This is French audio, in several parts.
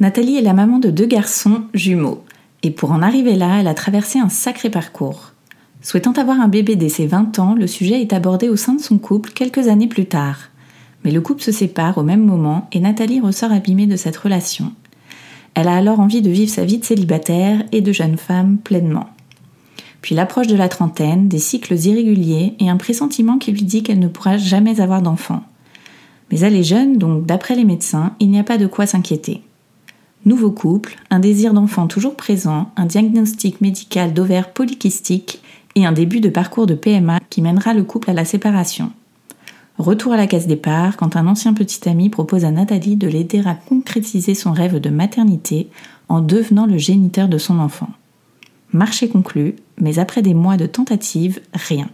Nathalie est la maman de deux garçons jumeaux. Et pour en arriver là, elle a traversé un sacré parcours. Souhaitant avoir un bébé dès ses 20 ans, le sujet est abordé au sein de son couple quelques années plus tard. Mais le couple se sépare au même moment et Nathalie ressort abîmée de cette relation. Elle a alors envie de vivre sa vie de célibataire et de jeune femme pleinement. Puis l'approche de la trentaine, des cycles irréguliers et un pressentiment qui lui dit qu'elle ne pourra jamais avoir d'enfant. Mais elle est jeune, donc d'après les médecins, il n'y a pas de quoi s'inquiéter. Nouveau couple, un désir d'enfant toujours présent, un diagnostic médical d'ovaire polykystique et un début de parcours de PMA qui mènera le couple à la séparation. Retour à la case départ quand un ancien petit ami propose à Nathalie de l'aider à concrétiser son rêve de maternité en devenant le géniteur de son enfant. Marché conclu, mais après des mois de tentatives, rien.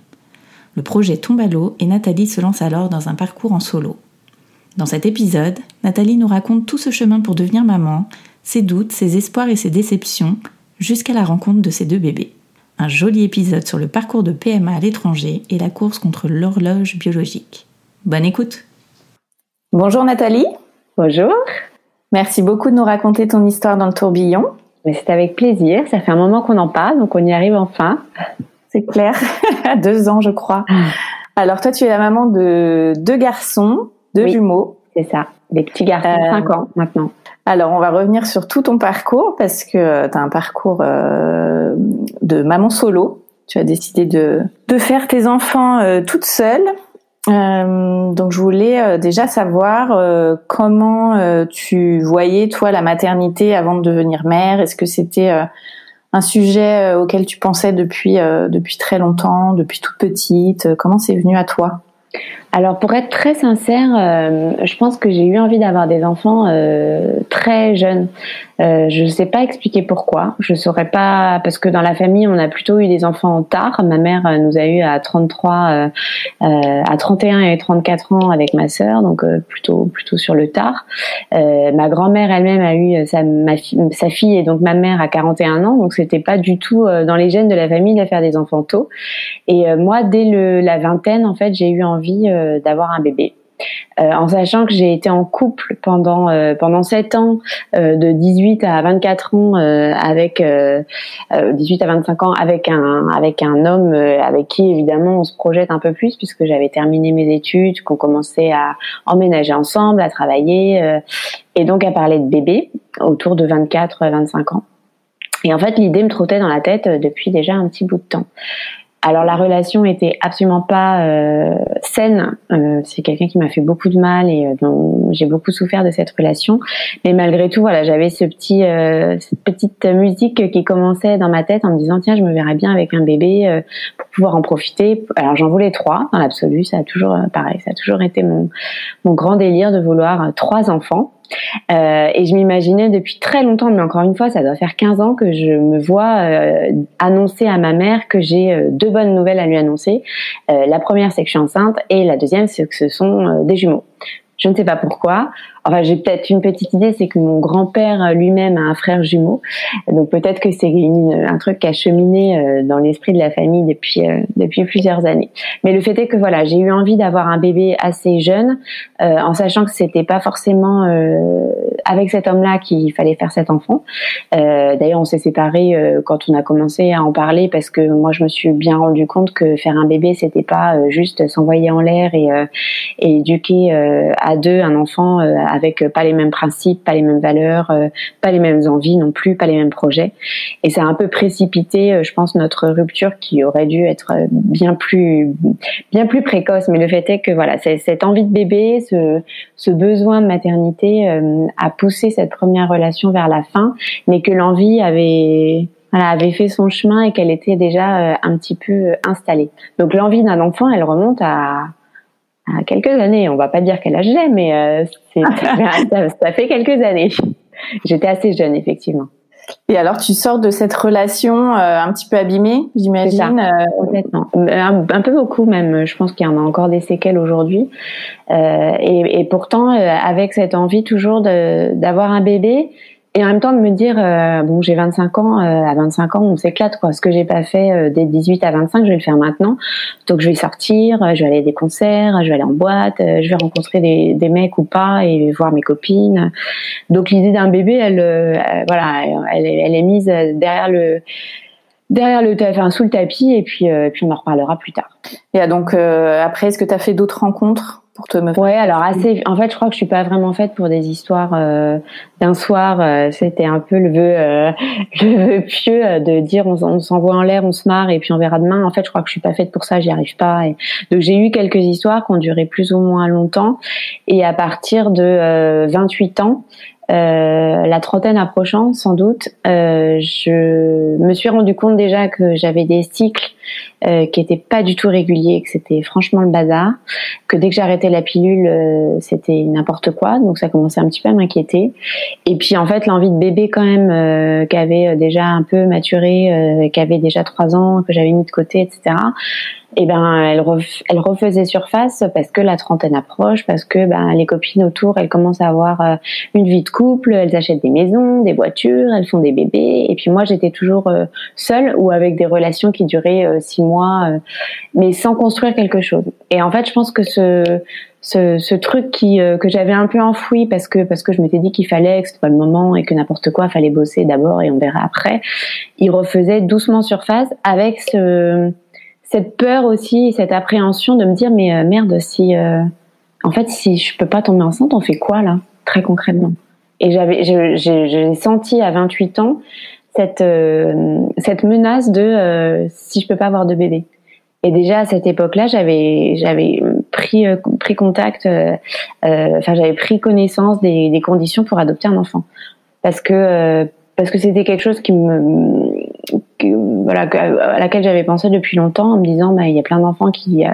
Le projet tombe à l'eau et Nathalie se lance alors dans un parcours en solo. Dans cet épisode, Nathalie nous raconte tout ce chemin pour devenir maman, ses doutes, ses espoirs et ses déceptions, jusqu'à la rencontre de ses deux bébés. Un joli épisode sur le parcours de PMA à l'étranger et la course contre l'horloge biologique. Bonne écoute Bonjour Nathalie. Bonjour. Merci beaucoup de nous raconter ton histoire dans le tourbillon. C'est avec plaisir, ça fait un moment qu'on en parle, donc on y arrive enfin. C'est clair, deux ans je crois. Alors toi tu es la maman de deux garçons, deux jumeaux. C'est ça, des petits garçons, euh, 5 ans maintenant. Alors, on va revenir sur tout ton parcours parce que tu as un parcours euh, de maman solo. Tu as décidé de, de faire tes enfants euh, toute seule. Euh, donc, je voulais déjà savoir comment tu voyais, toi, la maternité avant de devenir mère. Est-ce que c'était un sujet auquel tu pensais depuis, depuis très longtemps, depuis toute petite? Comment c'est venu à toi? Alors pour être très sincère, euh, je pense que j'ai eu envie d'avoir des enfants euh, très jeunes. Euh, je ne sais pas expliquer pourquoi. Je saurais pas parce que dans la famille on a plutôt eu des enfants tard. Ma mère nous a eu à 33, à 31 et 34 ans avec ma sœur, donc plutôt plutôt sur le tard. ma grand-mère elle-même a eu sa, fille et donc ma mère à 41 ans, donc c'était pas du tout dans les gènes de la famille de faire des enfants tôt. Et moi dès la vingtaine en fait j'ai eu envie euh, d'avoir un bébé. Euh, en sachant que j'ai été en couple pendant euh, pendant 7 ans de 18 à 24 ans avec 18 à 25 ans avec un avec un homme avec qui évidemment on se projette un peu plus puisque j'avais terminé mes études qu'on commençait à emménager ensemble à travailler et donc à parler de bébé autour de 24 25 ans et en fait l'idée me trottait dans la tête depuis déjà un petit bout de temps alors la relation était absolument pas euh, saine. Euh, c'est quelqu'un qui m'a fait beaucoup de mal et euh, dont j'ai beaucoup souffert de cette relation. Mais malgré tout, voilà, j'avais ce petit, cette petite musique qui commençait dans ma tête en me disant tiens, je me verrais bien avec un bébé pour pouvoir en profiter. Alors j'en voulais trois dans l'absolu. Ça a toujours pareil, ça a toujours été mon mon grand délire de vouloir trois enfants. Euh, et je m'imaginais depuis très longtemps, mais encore une fois, ça doit faire 15 ans que je me vois euh, annoncer à ma mère que j'ai euh, deux bonnes nouvelles à lui annoncer. la première, c'est que je suis enceinte, et la deuxième, c'est que ce sont des jumeaux. Je ne sais pas pourquoi. Enfin, j'ai peut-être une petite idée, c'est que mon grand-père lui-même a un frère jumeau, donc peut-être que c'est un truc qui a cheminé euh, dans l'esprit de la famille depuis euh, depuis plusieurs années. Mais le fait est que voilà, j'ai eu envie d'avoir un bébé assez jeune, euh, en sachant que c'était pas forcément avec cet homme-là qu'il fallait faire cet enfant. D'ailleurs, on s'est séparés quand on a commencé à en parler parce que moi, je me suis bien rendu compte que faire un bébé, c'était pas juste s'envoyer en l'air et, et éduquer à deux un enfant avec euh, pas les mêmes principes, pas les mêmes valeurs, euh, pas les mêmes envies non plus, pas les mêmes projets. Et ça a un peu précipité, euh, je pense, notre rupture qui aurait dû être bien plus, bien plus précoce. Mais le fait est que voilà, cette envie de bébé, ce, ce besoin de maternité a poussé cette première relation vers la fin, mais que l'envie avait voilà, avait fait son chemin et qu'elle était déjà un petit peu installée. Donc l'envie d'un enfant, elle remonte à à quelques années. On va pas dire quel âge j'ai, mais euh, ça, ça, fait quelques années. j'étais assez jeune effectivement. Et alors, tu sors de cette relation euh, un petit peu abîmée, j'imagine. Complètement. Un, peu beaucoup même. Je pense qu'il y en a encore des séquelles aujourd'hui. et, et, pourtant, avec cette envie toujours d'avoir un bébé, et en même temps de me dire euh, bon j'ai 25 ans euh, à 25 ans on s'éclate quoi. Ce que j'ai pas fait euh, dès 18 à 25 je vais le faire maintenant. Donc je vais sortir je vais aller à des concerts je vais aller en boîte je vais rencontrer des, des mecs ou pas et voir mes copines. Donc l'idée d'un bébé elle, voilà elle, elle, est mise derrière le derrière le enfin sous le tapis et puis puis on en reparlera plus tard. Et donc après est-ce que tu as fait d'autres rencontres? Pour te Ouais, alors assez. En fait, je crois que je suis pas vraiment faite pour des histoires euh, d'un soir. Euh, c'était un peu le vœu, euh, le vœu pieux de dire on, s'envoie en l'air, on se marre et puis on verra demain. En fait, je crois que je suis pas faite pour ça. J'y arrive pas. Et... Donc j'ai eu quelques histoires qui ont duré plus ou moins longtemps. Et à partir de 28 ans, euh, la trentaine approchant, sans doute, euh, je me suis rendu compte déjà que j'avais des cycles euh, qui étaient pas du tout réguliers, que c'était franchement le bazar, que dès que j'arrêtais la pilule, euh, c'était n'importe quoi, donc ça commençait un petit peu à m'inquiéter. Et puis en fait, l'envie de bébé quand même, euh, qui avait déjà un peu maturé, qui avait déjà trois ans, que j'avais mis de côté, etc et eh ben elle, refaisait surface parce que la trentaine approche, parce que ben les copines autour, elles commencent à avoir euh, une vie de couple, elles achètent des maisons, des voitures, elles font des bébés, et puis moi j'étais toujours euh, seule ou avec des relations qui duraient euh, six mois, mais sans construire quelque chose. Et en fait, je pense que ce ce, truc qui que j'avais un peu enfoui parce que parce que je m'étais dit qu'il fallait que c'était pas le moment et que n'importe quoi fallait bosser d'abord et on verra après, il refaisait doucement surface avec ce cette peur aussi, cette appréhension de me dire mais euh, merde si euh, en fait si je peux pas tomber enceinte, on fait quoi là très concrètement? Et j'avais j'ai senti à 28 ans cette euh, cette menace de si je peux pas avoir de bébé. Et déjà à cette époque-là, j'avais j'avais pris pris contact, enfin j'avais pris connaissance des, des, conditions pour adopter un enfant parce que parce que c'était quelque chose qui me voilà à laquelle j'avais pensé depuis longtemps en me disant bah il y a plein d'enfants qui euh,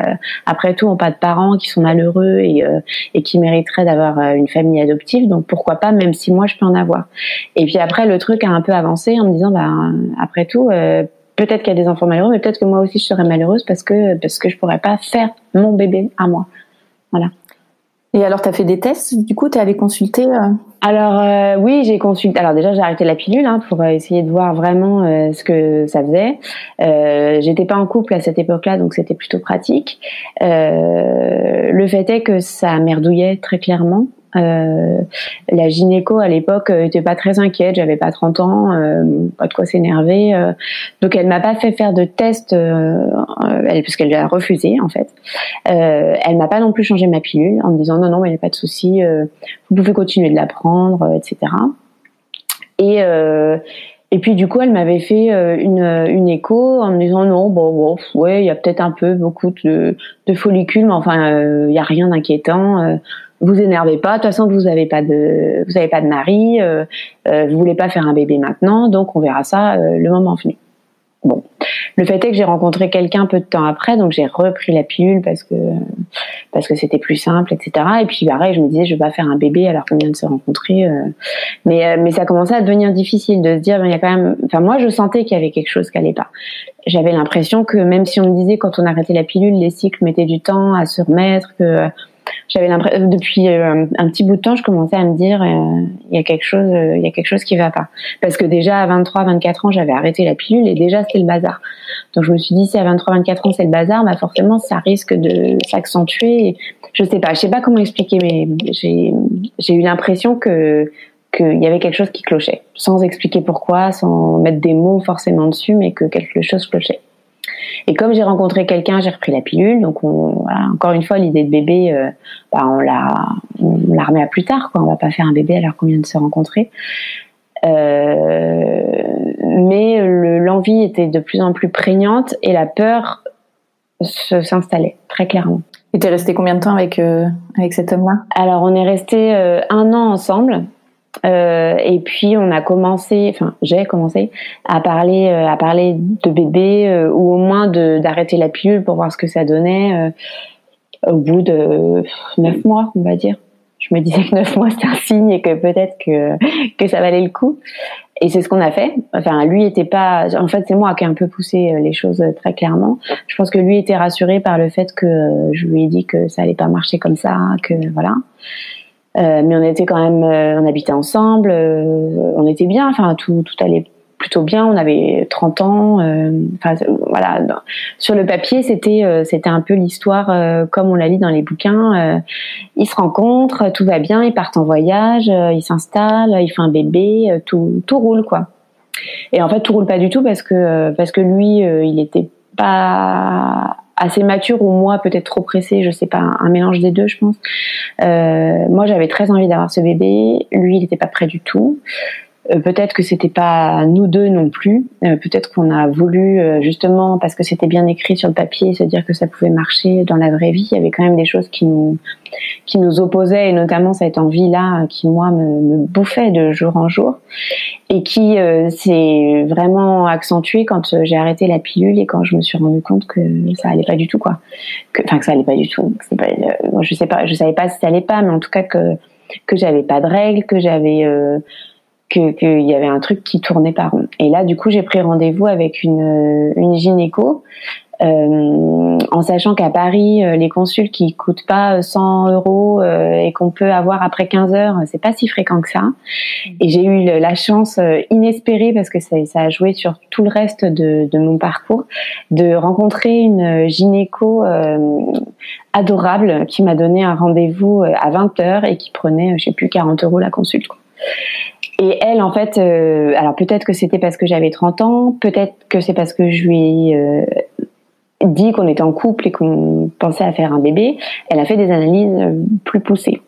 après tout ont pas de parents qui sont malheureux et euh, et qui mériteraient d'avoir euh, une famille adoptive. Donc pourquoi pas même si moi je peux en avoir. Et puis après le truc a un peu avancé en me disant bah après tout peut-être qu'il y a des enfants malheureux mais peut-être que moi aussi je serais malheureuse parce que parce que je pourrais pas faire mon bébé à moi. Voilà. Et alors, tu as fait des tests Du coup, tu es allé consulter euh Alors euh, oui, j'ai consulté. Alors déjà, j'ai arrêté la pilule hein, pour essayer de voir vraiment euh, ce que ça faisait. Euh, J'étais pas en couple à cette époque-là, donc c'était plutôt pratique. le fait est que ça merdouillait très clairement. Euh, la gynéco à l'époque euh, était pas très inquiète, j'avais pas 30 ans, euh, pas de quoi s'énerver. Euh. donc elle m'a pas fait faire de test, elle, puisqu'elle a refusé en fait. elle m'a pas non plus changé ma pilule en me disant non non, il n'y a pas de souci, vous pouvez continuer de la prendre, etc. Et et puis du coup, elle m'avait fait une, une écho en me disant non, bon, bon ouais, il y a peut-être un peu beaucoup de, de follicules, mais enfin, il y a rien d'inquiétant vous énervez pas. De toute façon, vous avez pas de, vous avez pas de mari, euh, euh, vous voulez pas faire un bébé maintenant, donc on verra ça euh, le moment venu. Bon, le fait est que j'ai rencontré quelqu'un peu de temps après, donc j'ai repris la pilule parce que parce que c'était plus simple, etc. Et puis pareil, je me disais je vais pas faire un bébé alors qu'on vient de se rencontrer, euh. mais mais ça commençait à devenir difficile de se dire il y a quand même, enfin moi je sentais qu'il y avait quelque chose qui allait pas. J'avais l'impression que même si on me disait quand on arrêtait la pilule, les cycles mettaient du temps à se remettre, que j'avais l'impression depuis euh, un petit bout de temps, je commençais à me dire euh, il y a quelque chose, euh, il y a quelque chose qui va pas. Parce que déjà à 23, 24 ans, j'avais arrêté la pilule et déjà c'était le bazar. Donc je me suis dit si à 23, 24 ans c'est le bazar, bah forcément ça risque de s'accentuer. Je sais pas, je sais pas comment expliquer, mais j'ai j'ai eu l'impression que qu'il y avait quelque chose qui clochait, sans expliquer pourquoi, sans mettre des mots forcément dessus, mais que quelque chose clochait. Et comme j'ai rencontré quelqu'un, j'ai repris la pilule. Donc, on, voilà, encore une fois, l'idée de bébé, euh, bah, on la, on la remet à plus tard. Quoi. On va pas faire un bébé alors qu'on vient de se rencontrer. Euh, mais l'envie était de plus en plus prégnante et la peur s'installait très clairement. Et t'es resté combien de temps avec euh, avec cet homme-là? Alors on est resté un an ensemble. Euh, et puis on a commencé, enfin j'ai commencé à parler, euh, à parler de bébé euh, ou au moins d'arrêter la pilule pour voir ce que ça donnait au bout de neuf mois, on va dire. je me disais que neuf mois c'était un signe et que peut-être que que ça valait le coup. Et c'est ce qu'on a fait. Enfin, lui était pas. En fait, c'est moi qui ai un peu poussé les choses très clairement. Je pense que lui était rassuré par le fait que je lui ai dit que ça allait pas marcher comme ça, que voilà. Euh, mais on était quand même, euh, on habitait ensemble, euh, on était bien, enfin tout, tout allait plutôt bien. On avait 30 ans, enfin voilà. Sur le papier, c'était c'était un peu l'histoire comme on la lit dans les bouquins. ils se rencontrent, tout va bien, ils partent en voyage, ils s'installent, ils font un bébé, tout tout roule quoi. Et en fait, tout roule pas du tout parce que parce que lui, il était pas assez mature ou moi peut-être trop pressée, je sais pas, un mélange des deux, je pense. Euh, moi, j'avais très envie d'avoir ce bébé. Lui, il n'était pas prêt du tout. Euh, peut-être que c'était pas nous deux non plus. Euh, peut-être qu'on a voulu euh, justement parce que c'était bien écrit sur le papier, se dire que ça pouvait marcher dans la vraie vie. Il y avait quand même des choses qui nous qui nous opposaient et notamment cette envie-là qui moi me, me, bouffait de jour en jour et qui s'est vraiment accentuée quand j'ai arrêté la pilule et quand je me suis rendu compte que ça allait pas du tout quoi. Enfin que ça allait pas du tout. Je sais pas, je savais pas si ça allait pas, mais en tout cas que que j'avais pas de règles, que j'avais qu'il y avait un truc qui tournait pas rond. Et là, du coup, j'ai pris rendez-vous avec une, une gynéco, euh, en sachant qu'à Paris, euh, les consultes qui coûtent pas 100 euros euh, et qu'on peut avoir après 15 heures, c'est pas si fréquent que ça. Et j'ai eu la chance euh, inespérée, parce que ça, a joué sur tout le reste de, mon parcours, de rencontrer une gynéco adorable qui m'a donné un rendez-vous à 20 heures et qui prenait, je sais plus, 40 euros la consulte. Et elle, en fait, euh, alors peut-être que c'était parce que j'avais 30 ans, peut-être que c'est parce que je lui ai euh, dit qu'on était en couple et qu'on pensait à faire un bébé. Elle a fait des analyses euh, plus poussées.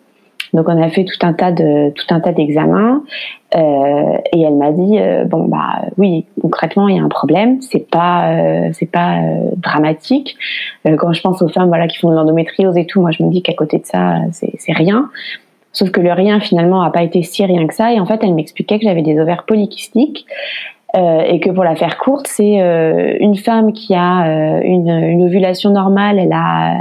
Donc on a fait tout un tas de tout un tas d'examens et elle m'a dit bon bah oui concrètement il y a un problème c'est pas c'est pas dramatique quand je pense aux femmes voilà qui font de l'endométriose et tout moi je me dis qu'à côté de ça c'est rien Sauf que le rien finalement n'a pas été si rien que ça. Et en fait, elle m'expliquait que j'avais des ovaires polykystiques. Euh, et que pour la faire courte, c'est euh, une femme qui a euh, une, une, ovulation normale, elle a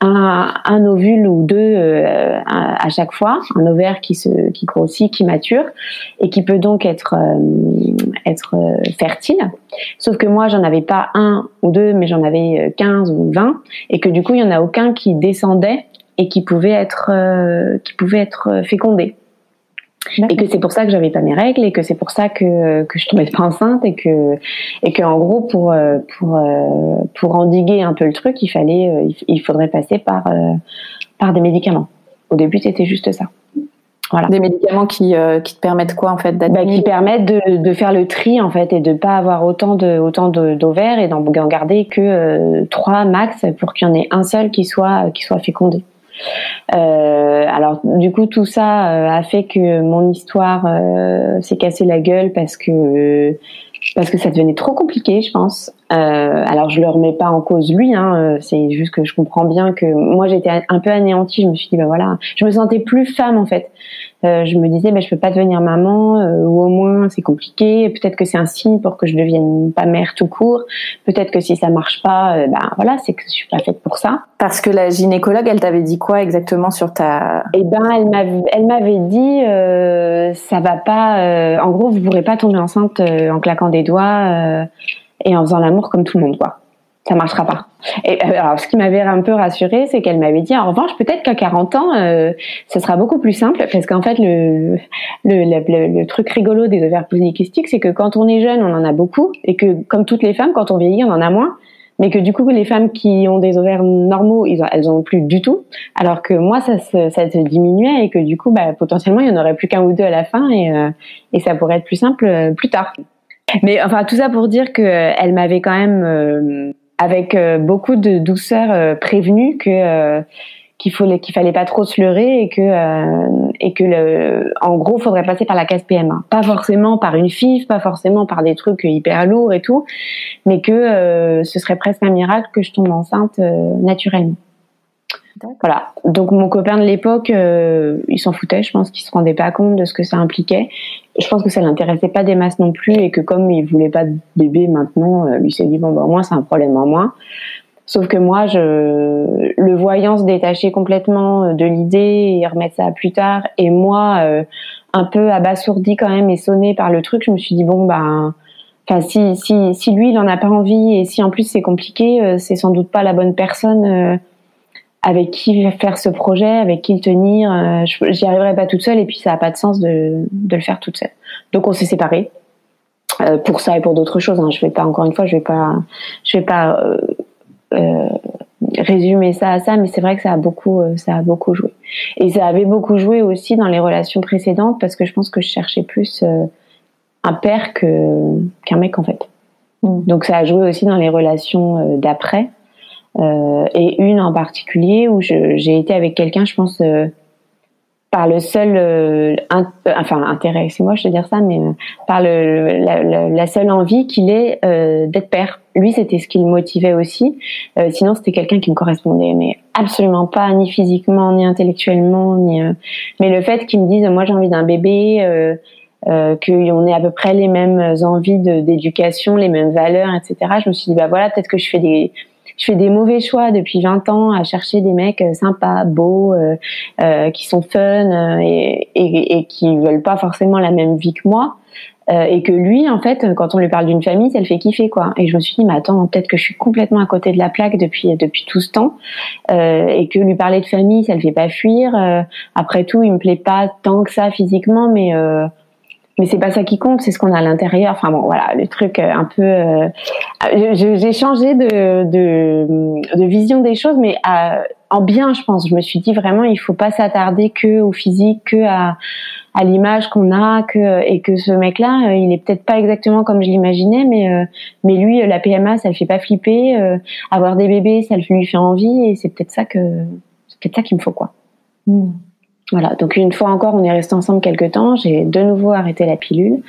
un, un ovule ou deux euh, à chaque fois, un ovaire qui se qui grossit, qui mature et qui peut donc être euh, être fertile. Sauf que moi, j'en avais pas un ou deux, mais j'en avais 15 ou 20 et que du coup, il y en a aucun qui descendait et qui pouvait être euh, qui pouvait être fécondé et que c'est pour ça que j'avais pas mes règles et que c'est pour ça que que je tombais pas enceinte et que et que en gros pour euh, pour euh, pour endiguer un peu le truc il fallait il faudrait passer par par des médicaments au début c'était juste ça voilà. Des médicaments qui, qui te permettent quoi en fait bah, Qui permettent de, de faire le tri en fait et de pas avoir autant de autant d'ovaires et d'en garder que trois max pour qu'il y en ait un seul qui soit qui soit fécondé. Euh, alors du coup tout ça euh, a fait que mon histoire euh, s'est cassée la gueule parce que parce que ça devenait trop compliqué, je pense. Euh, alors je le remets pas en cause lui, hein, c'est juste que je comprends bien que moi j'étais un peu anéantie. Je me suis dit bah voilà, je me sentais plus femme en fait. Euh, je me disais bah je peux pas devenir maman euh, ou au moins c'est compliqué. Peut-être que c'est un signe pour que je devienne pas mère tout court. Peut-être que si ça marche pas, euh, ben voilà, c'est que je suis pas faite pour ça. Parce que la gynécologue, elle t'avait dit quoi exactement sur ta Eh ben elle m'avait elle m'avait dit ça va pas. en gros, vous pourrez pas tomber enceinte en claquant des doigts et en faisant l'amour comme tout le monde, quoi. Ça marchera pas. Et euh, alors, ce qui m'avait un peu rassurée, c'est qu'elle m'avait dit, en revanche, peut-être qu'à 40 ans, euh, ça sera beaucoup plus simple, parce qu'en fait, le, le, le, le, truc rigolo des ovaires polykystiques, c'est que quand on est jeune, on en a beaucoup, et que, comme toutes les femmes, quand on vieillit, on en a moins mais que du coup les femmes qui ont des ovaires normaux, ils ont, elles en ont plus du tout, alors que moi ça se, ça se diminuait et que du coup bah, potentiellement il y en aurait plus qu'un ou deux à la fin et, euh, et ça pourrait être plus simple euh, plus tard. Mais enfin tout ça pour dire que elle m'avait quand même avec euh, beaucoup de douceur euh, prévenu que euh, qu'il fallait qu'il fallait pas trop se leurrer et que et que le, en gros faudrait passer par la case PMA pas forcément par une FIF pas forcément par des trucs hyper lourds et tout mais que ce serait presque un miracle que je tombe enceinte naturellement voilà. Donc mon copain de l'époque, euh, il s'en foutait. Je pense qu'il se rendait pas compte de ce que ça impliquait. Je pense que ça l'intéressait pas des masses non plus et que comme il voulait pas de bébé maintenant, euh, lui s'est dit bon bah au moins c'est un problème en moins. Sauf que moi, je, le voyant se détacher complètement de l'idée et remettre ça à plus tard, et moi, un peu abasourdi quand même et sonné par le truc, je me suis dit bon ben, enfin si si si lui il en a pas envie et si en plus c'est compliqué, c'est sans doute pas la bonne personne avec qui faire ce projet, avec qui le tenir. Euh, j'y arriverai pas toute seule et puis ça a pas de sens de, de le faire toute seule. Donc on s'est séparés euh, pour ça et pour d'autres choses. Hein. Je vais pas encore une fois, je vais pas, je vais pas euh, résumer ça à ça, mais c'est vrai que ça a beaucoup, ça a beaucoup joué. Et ça avait beaucoup joué aussi dans les relations précédentes parce que je pense que je cherchais plus un père que qu'un mec en fait. Mm. Donc ça a joué aussi dans les relations d'après et une en particulier où j'ai été avec quelqu'un, je pense, euh, par le seul, euh, enfin intérêt, c'est moi je veux dire ça, mais par la, seule envie qu'il ait d'être père. Lui, c'était ce qui le motivait aussi. sinon, c'était quelqu'un qui me correspondait, mais absolument pas, ni physiquement, ni intellectuellement, ni. mais le fait qu'il me dise, moi j'ai envie d'un bébé. Euh, qu'on ait à peu près les mêmes envies d'éducation, les mêmes valeurs, etc. Je me suis dit bah voilà peut-être que je fais des je fais des mauvais choix depuis 20 ans à chercher des mecs euh, sympas, beaux, euh, euh, qui sont fun et, et, et, qui veulent pas forcément la même vie que moi. et que lui, en fait, quand on lui parle d'une famille, ça le fait kiffer, quoi. Et je me suis dit, mais attends, peut-être que je suis complètement à côté de la plaque depuis depuis tout ce temps, et que lui parler de famille, ça le fait pas fuir. après tout, il me plaît pas tant que ça physiquement, mais mais c'est pas ça qui compte, c'est ce qu'on a à l'intérieur. Enfin bon, voilà, le truc euh, un peu. Euh, j'ai changé de, de, de, vision des choses, mais à, en bien, je pense. Je me suis dit vraiment, il faut pas s'attarder que au physique, que à, à l'image qu'on a, que et que ce mec-là, euh, il est peut-être pas exactement comme je l'imaginais, mais mais lui, la PMA, ça le fait pas flipper. avoir des bébés, ça lui fait envie, et c'est peut-être ça que c'est peut-être ça qu'il me faut quoi. Hmm. Voilà, donc une fois encore, on est resté ensemble quelques temps. J'ai de nouveau arrêté la pilule.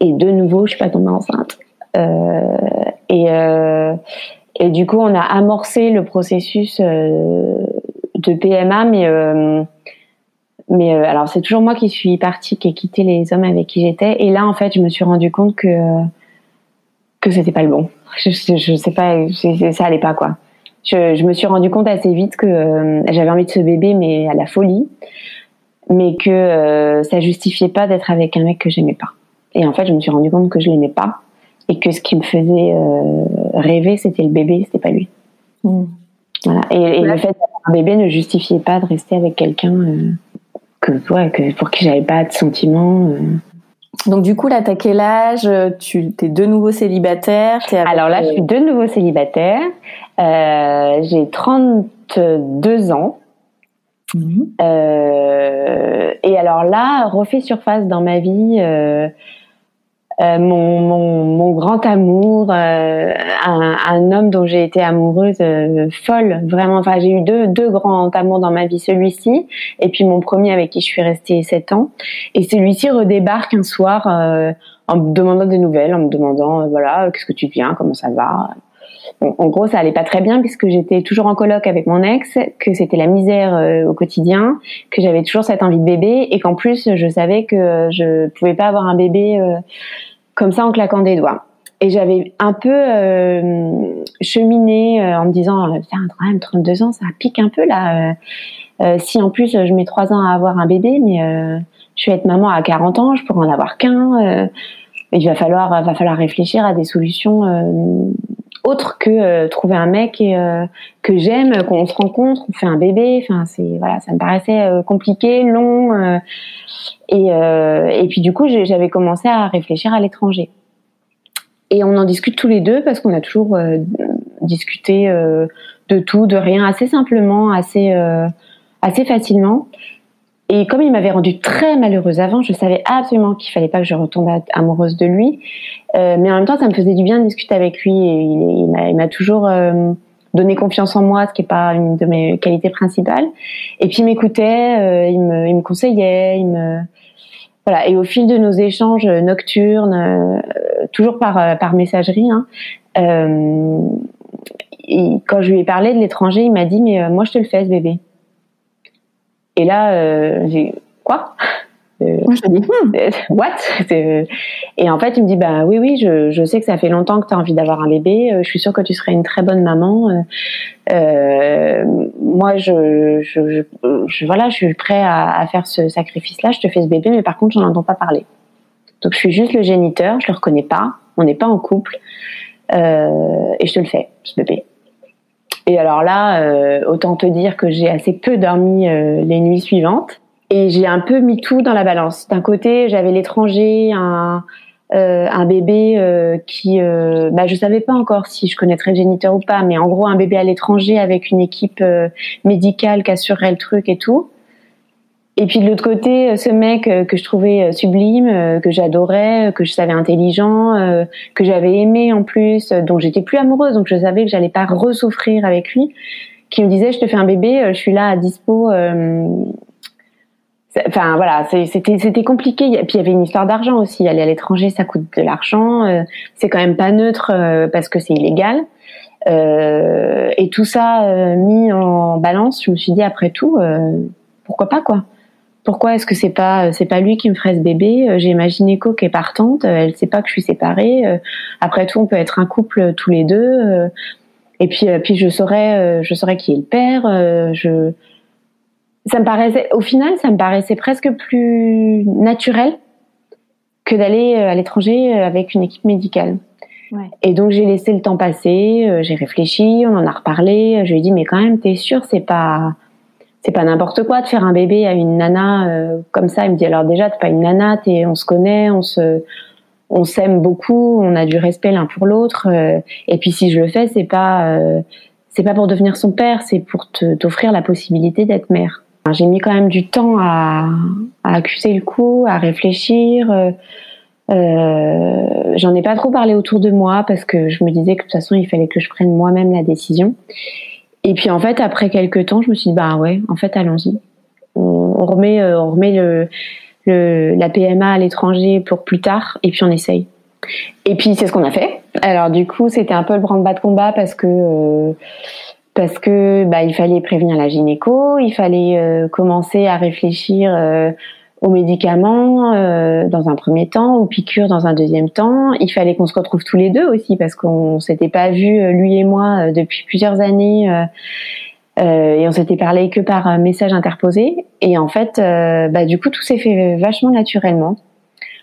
Et de nouveau, je suis pas tombée enceinte. Euh, et, euh, et du coup, on a amorcé le processus euh, de PMA, mais mais alors c'est toujours moi qui suis partie, qui ai quitté les hommes avec qui j'étais. Et là, en fait, je me suis rendu compte que que c'était pas le bon. Je, je sais pas, ça allait pas quoi je, je, me suis rendu compte assez vite que euh, j'avais envie de ce bébé, mais à la folie, mais que euh, ça justifiait pas d'être avec un mec que j'aimais pas. Et en fait, je me suis rendu compte que je l'aimais pas et que ce qui me faisait euh, rêver, c'était le bébé, c'était pas lui. Mm. Voilà. Et, et le fait d'avoir un bébé ne justifiait pas de rester avec quelqu'un que, ouais, que pour qui j'avais pas de sentiments. Donc du coup là, t'as quel âge? Tu es de nouveau célibataire? Alors là, je suis de nouveau célibataire. Euh, j'ai 32 ans. Mhm. Euh, et alors là, refait surface dans ma vie euh, euh mon, mon, mon, grand amour, euh, un, un, homme dont j'ai été amoureuse folle, vraiment. Enfin, j'ai eu deux, deux grands amours dans ma vie, celui-ci et puis mon premier avec qui je suis restée sept ans. Et celui-ci redébarque un soir en me demandant des nouvelles, en me demandant voilà, qu'est-ce que tu viens, comment ça va? En gros, ça allait pas très bien puisque j'étais toujours en coloc avec mon ex, que c'était la misère euh, au quotidien, que j'avais toujours cette envie de bébé et qu'en plus, je savais que je pouvais pas avoir un bébé euh, comme ça en claquant des doigts. Et j'avais un peu euh, cheminé en me disant, quand même, 32 ans, ça pique un peu là. si en plus je mets 3 ans à avoir un bébé, mais je vais être maman à 40 ans, je pourrais en avoir qu'un. il va falloir, va falloir réfléchir à des solutions autre que euh, trouver un mec euh, que j'aime, qu'on se rencontre, on fait un bébé. Enfin, c'est voilà, ça me paraissait euh, compliqué, long. et et puis du coup, j'avais commencé à réfléchir à l'étranger. Et on en discute tous les deux parce qu'on a toujours discuté de tout, de rien, assez simplement, assez assez facilement. Et comme il m'avait rendu très malheureuse avant, je savais absolument qu'il fallait pas que je retombe amoureuse de lui. Euh, mais en même temps, ça me faisait du bien de discuter avec lui. Il, m'a toujours euh, donné confiance en moi, ce qui est pas une de mes qualités principales. Et puis il m'écoutait, euh, il, me, il me conseillait. Et au fil de nos échanges nocturnes, toujours par messagerie, hein, quand je lui ai parlé de l'étranger, il m'a dit mais moi je te le fais ce bébé. Et là, euh, j'ai quoi? Euh, je dis, hmm, what? Et en fait, il me dit, bah oui, oui, je, je sais que ça fait longtemps que tu as envie d'avoir un bébé. Euh, je suis sûre que tu serais une très bonne maman. Euh, moi, je, je, je, voilà, je suis prêt à, à faire ce sacrifice-là. Je te fais ce bébé, mais par contre, j'en entends pas parler. Donc, je suis juste le géniteur. Je le reconnais pas. On n'est pas en couple. Euh, et je te le fais, ce bébé. Et alors là, euh, autant te dire que j'ai assez peu dormi les nuits suivantes. Et j'ai un peu mis tout dans la balance. D'un côté, j'avais l'étranger, un, euh, un bébé euh, qui, euh, bah, je savais pas encore si je connaîtrais le géniteur ou pas, mais en gros un bébé à l'étranger avec une équipe euh, médicale qui assurerait le truc et tout. Et puis de l'autre côté, ce mec que je trouvais sublime, que j'adorais, que je savais intelligent, que j'avais aimé en plus, dont j'étais plus amoureuse, donc je savais que j'allais pas ressouffrir avec lui, qui me disait je te fais un bébé, je suis là à dispo Enfin voilà, c'était c'était compliqué. Et puis il y avait une histoire d'argent aussi. Aller à l'étranger, ça coûte de l'argent. Euh, c'est quand même pas neutre euh, parce que c'est illégal. Euh, et tout ça euh, mis en balance, je me suis dit après tout, pourquoi pas quoi Pourquoi est-ce que c'est pas c'est pas lui qui me ferait ce bébé J'ai ma gynéco qui est partante. elle sait pas que je suis séparée. après tout, on peut être un couple tous les deux. et puis puis je saurais je saurais qui est le père. je ça me paraissait, au final, ça me paraissait presque plus naturel que d'aller euh, à l'étranger euh, avec une équipe médicale. Ouais. Et donc j'ai laissé le temps passer, euh, j'ai réfléchi, on en a reparlé. Je lui ai dit mais quand même t'es sûr c'est pas c'est pas n'importe quoi de faire un bébé à une nana comme ça. Il me dit alors déjà t'es pas une nana, t'es on se connaît, on se on s'aime beaucoup, on a du respect l'un pour l'autre. et puis si je le fais c'est pas c'est pas pour devenir son père, c'est pour t'offrir la possibilité d'être mère. J'ai mis quand même du temps à, à accuser le coup, à réfléchir. Euh, euh, J'en ai pas trop parlé autour de moi parce que je me disais que de toute façon il fallait que je prenne moi-même la décision. Et puis en fait après quelques temps je me suis dit bah ouais en fait allons-y. On, remet euh, on remet le, le la PMA à l'étranger pour plus tard et puis on essaye. Et puis c'est ce qu'on a fait. Alors du coup c'était un peu le branle-bas de combat parce que euh, parce que bah, il fallait prévenir la gynéco, il fallait euh, commencer à réfléchir euh, aux médicaments euh, dans un premier temps, aux piqûres dans un deuxième temps. Il fallait qu'on se retrouve tous les deux aussi parce qu'on s'était pas vu lui et moi depuis plusieurs années et on s'était parlé que par message interposé. Et en fait, bah, du coup, tout s'est fait vachement naturellement.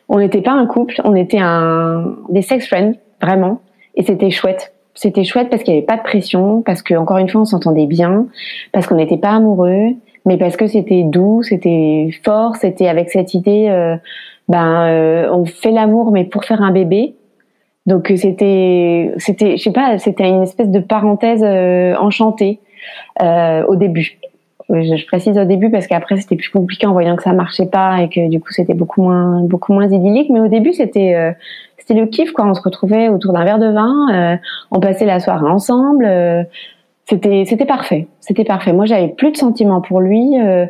On n'était pas un couple, on était un des sex friends vraiment, et c'était chouette c'était chouette parce qu'il n'y avait pas de pression, parce que encore une fois on s'entendait bien, parce qu'on n'était pas amoureux, mais parce que c'était doux, c'était fort, c'était avec cette idée, euh, ben euh, on fait l'amour mais pour faire un bébé. Donc c'était, c'était, je sais pas, c'était une espèce de parenthèse euh, enchantée au début. Je, je, précise au début parce qu'après c'était plus compliqué en voyant que ça marchait pas et que du coup c'était beaucoup moins, beaucoup moins idyllique. Mais au début c'était c'était le kiff quoi. On se retrouvait autour d'un verre de vin, euh, on passait la soirée ensemble. Euh, c'était parfait. C'était parfait. Moi, j'avais plus de sentiments pour lui. Euh,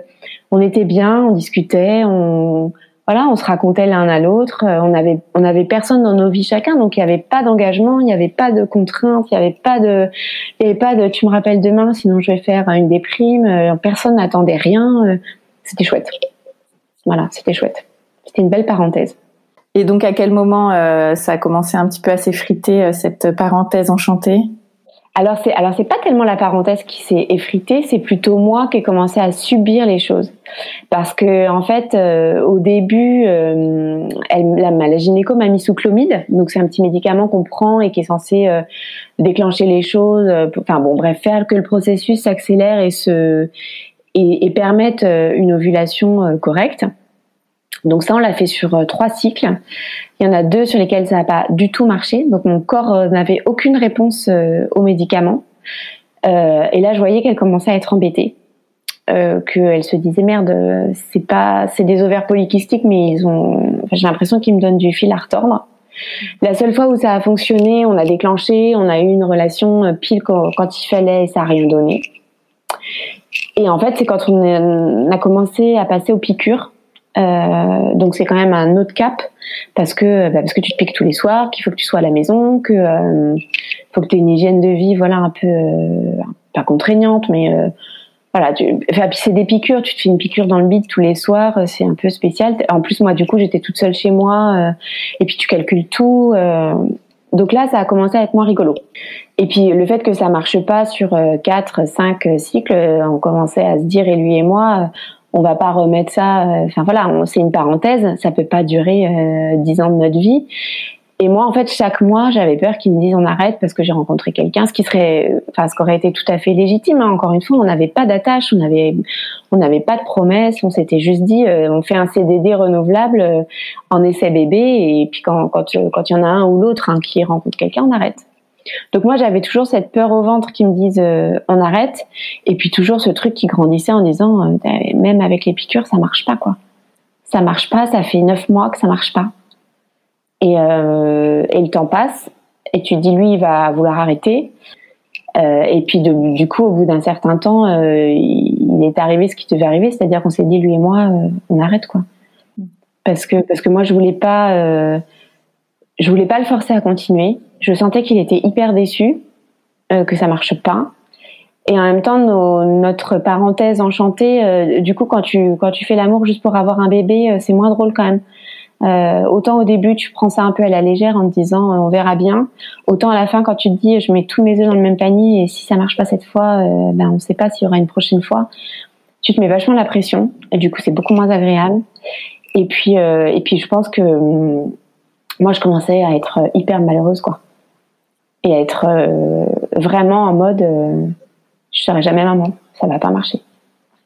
on était bien, on discutait, on voilà, on se racontait l'un à l'autre. on avait on avait personne dans nos vies chacun, donc il y avait pas d'engagement, il y avait pas de contraintes, il y avait pas de il avait pas de tu me rappelles demain sinon je vais faire une déprime. personne n'attendait rien. c'était chouette. Voilà, c'était chouette. C'était une belle parenthèse. Et donc, à quel moment euh, ça a commencé un petit peu à s'effriter euh, cette parenthèse enchantée? Alors c'est alors c'est pas tellement la parenthèse qui s'est effritée, c'est plutôt moi qui ai commencé à subir les choses parce que en fait euh, au début elle, la, la gynéco m'a mis sous chlomide donc c'est un petit médicament qu'on prend et qui est censé déclencher les choses enfin bon bref faire que le processus s'accélère et se et, et permette une ovulation correcte. Donc ça, on l'a fait sur euh, trois cycles. Il y en a deux sur lesquels ça n'a pas du tout marché. Donc mon corps euh, n'avait aucune réponse euh, aux médicaments. et là, je voyais qu'elle commençait à être embêtée. qu'elle se disait merde, c'est pas, c'est des ovaires polykystiques, mais ils ont, j'ai l'impression qu'ils me donnent du fil à retordre. La seule fois où ça a fonctionné, on a déclenché, on a eu une relation pile quand, il fallait et ça a rien donné. Et en fait, c'est quand on a commencé à passer aux piqûres euh, donc c'est quand même un autre cap parce que bah, parce que tu te piques tous les soirs, qu'il faut que tu sois à la maison, que euh, faut que tu aies une hygiène de vie voilà un peu euh, pas contraignante mais euh, voilà, tu, enfin, c'est des piqûres, tu te fais une piqûre dans le bide tous les soirs, c'est un peu spécial. En plus, moi, du coup, j'étais toute seule chez moi, et puis tu calcules tout. donc là, ça a commencé à être moins rigolo. Et puis le fait que ça marche pas sur 4, 5 cycles, on commençait à se dire, et lui et moi, on va pas remettre ça. Enfin voilà, c'est une parenthèse, ça peut pas durer dix ans de notre vie. Et moi, en fait, chaque mois, j'avais peur qu'ils me disent on arrête parce que j'ai rencontré quelqu'un, ce qui serait, enfin, ce qui aurait été tout à fait légitime. Hein. Encore une fois, on n'avait pas d'attache, on avait, on n'avait pas de promesse, on s'était juste dit, euh, on fait un CDD renouvelable euh, en essai bébé, et puis quand quand quand il y en a un ou l'autre hein, qui rencontre quelqu'un, on arrête. Donc moi, j'avais toujours cette peur au ventre qui me disent euh, on arrête, et puis toujours ce truc qui grandissait en disant même avec les piqûres, ça marche pas quoi. Ça marche pas, ça fait neuf mois que ça marche pas. Et, euh, et le temps passe, et tu dis, lui, il va vouloir arrêter. Euh, et puis, du coup, au bout d'un certain temps, euh, il est arrivé ce qui devait arriver, c'est-à-dire qu'on s'est dit, lui et moi, euh, on arrête, quoi. Parce que, parce que moi, je voulais pas, euh, je voulais pas le forcer à continuer. Je sentais qu'il était hyper déçu, que ça marche pas. Et en même temps, notre parenthèse enchantée, du coup, quand tu, quand tu fais l'amour juste pour avoir un bébé, c'est moins drôle quand même. Euh, autant au début, tu prends ça un peu à la légère en te disant euh, on verra bien. Autant à la fin, quand tu te dis je mets tous mes œufs dans le même panier et si ça marche pas cette fois, euh, ben on sait pas s'il y aura une prochaine fois. Tu te mets vachement la pression et du coup c'est beaucoup moins agréable. Et puis et puis je pense que hum, moi je commençais à être hyper malheureuse quoi et être vraiment en mode je serai jamais maman, ça va pas marcher.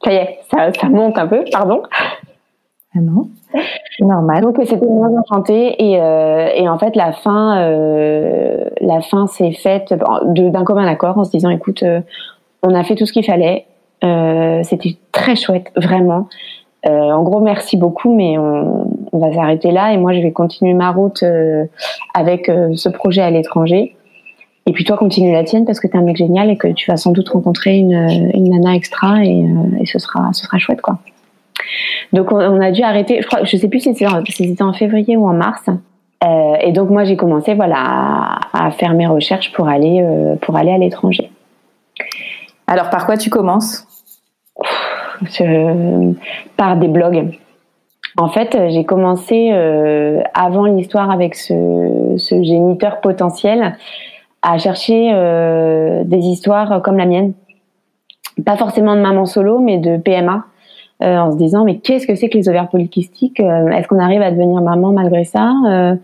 Ça y est, ça, ça monte un peu, pardon. Ah non, c'est normal. Donc c'était moins enchanté et, euh, et en fait la fin, euh, la fin s'est faite d'un commun accord en se disant écoute, euh, on a fait tout ce qu'il fallait, euh, c'était très chouette vraiment. Euh, en gros merci beaucoup, mais on, on va s'arrêter là et moi je vais continuer ma route avec ce projet à l'étranger. Et puis toi continue la tienne parce que t'es un mec génial et que tu vas sans doute rencontrer une, une nana extra et, et ce sera ce sera chouette quoi. Donc on, a dû arrêter, je crois, je sais plus si c'était en, février ou en mars. Euh, et donc moi j'ai commencé voilà à, faire mes recherches pour aller euh, pour aller à l'étranger. Alors par quoi tu commences? Par des blogs. En fait, j'ai commencé euh, avant l'histoire avec ce, ce, géniteur potentiel à chercher des histoires comme la mienne. Pas forcément de maman solo, mais de PMA. Euh, en se disant mais qu'est-ce que c'est que les ovaires polykystiques euh, Est-ce qu'on arrive à devenir maman malgré ça euh,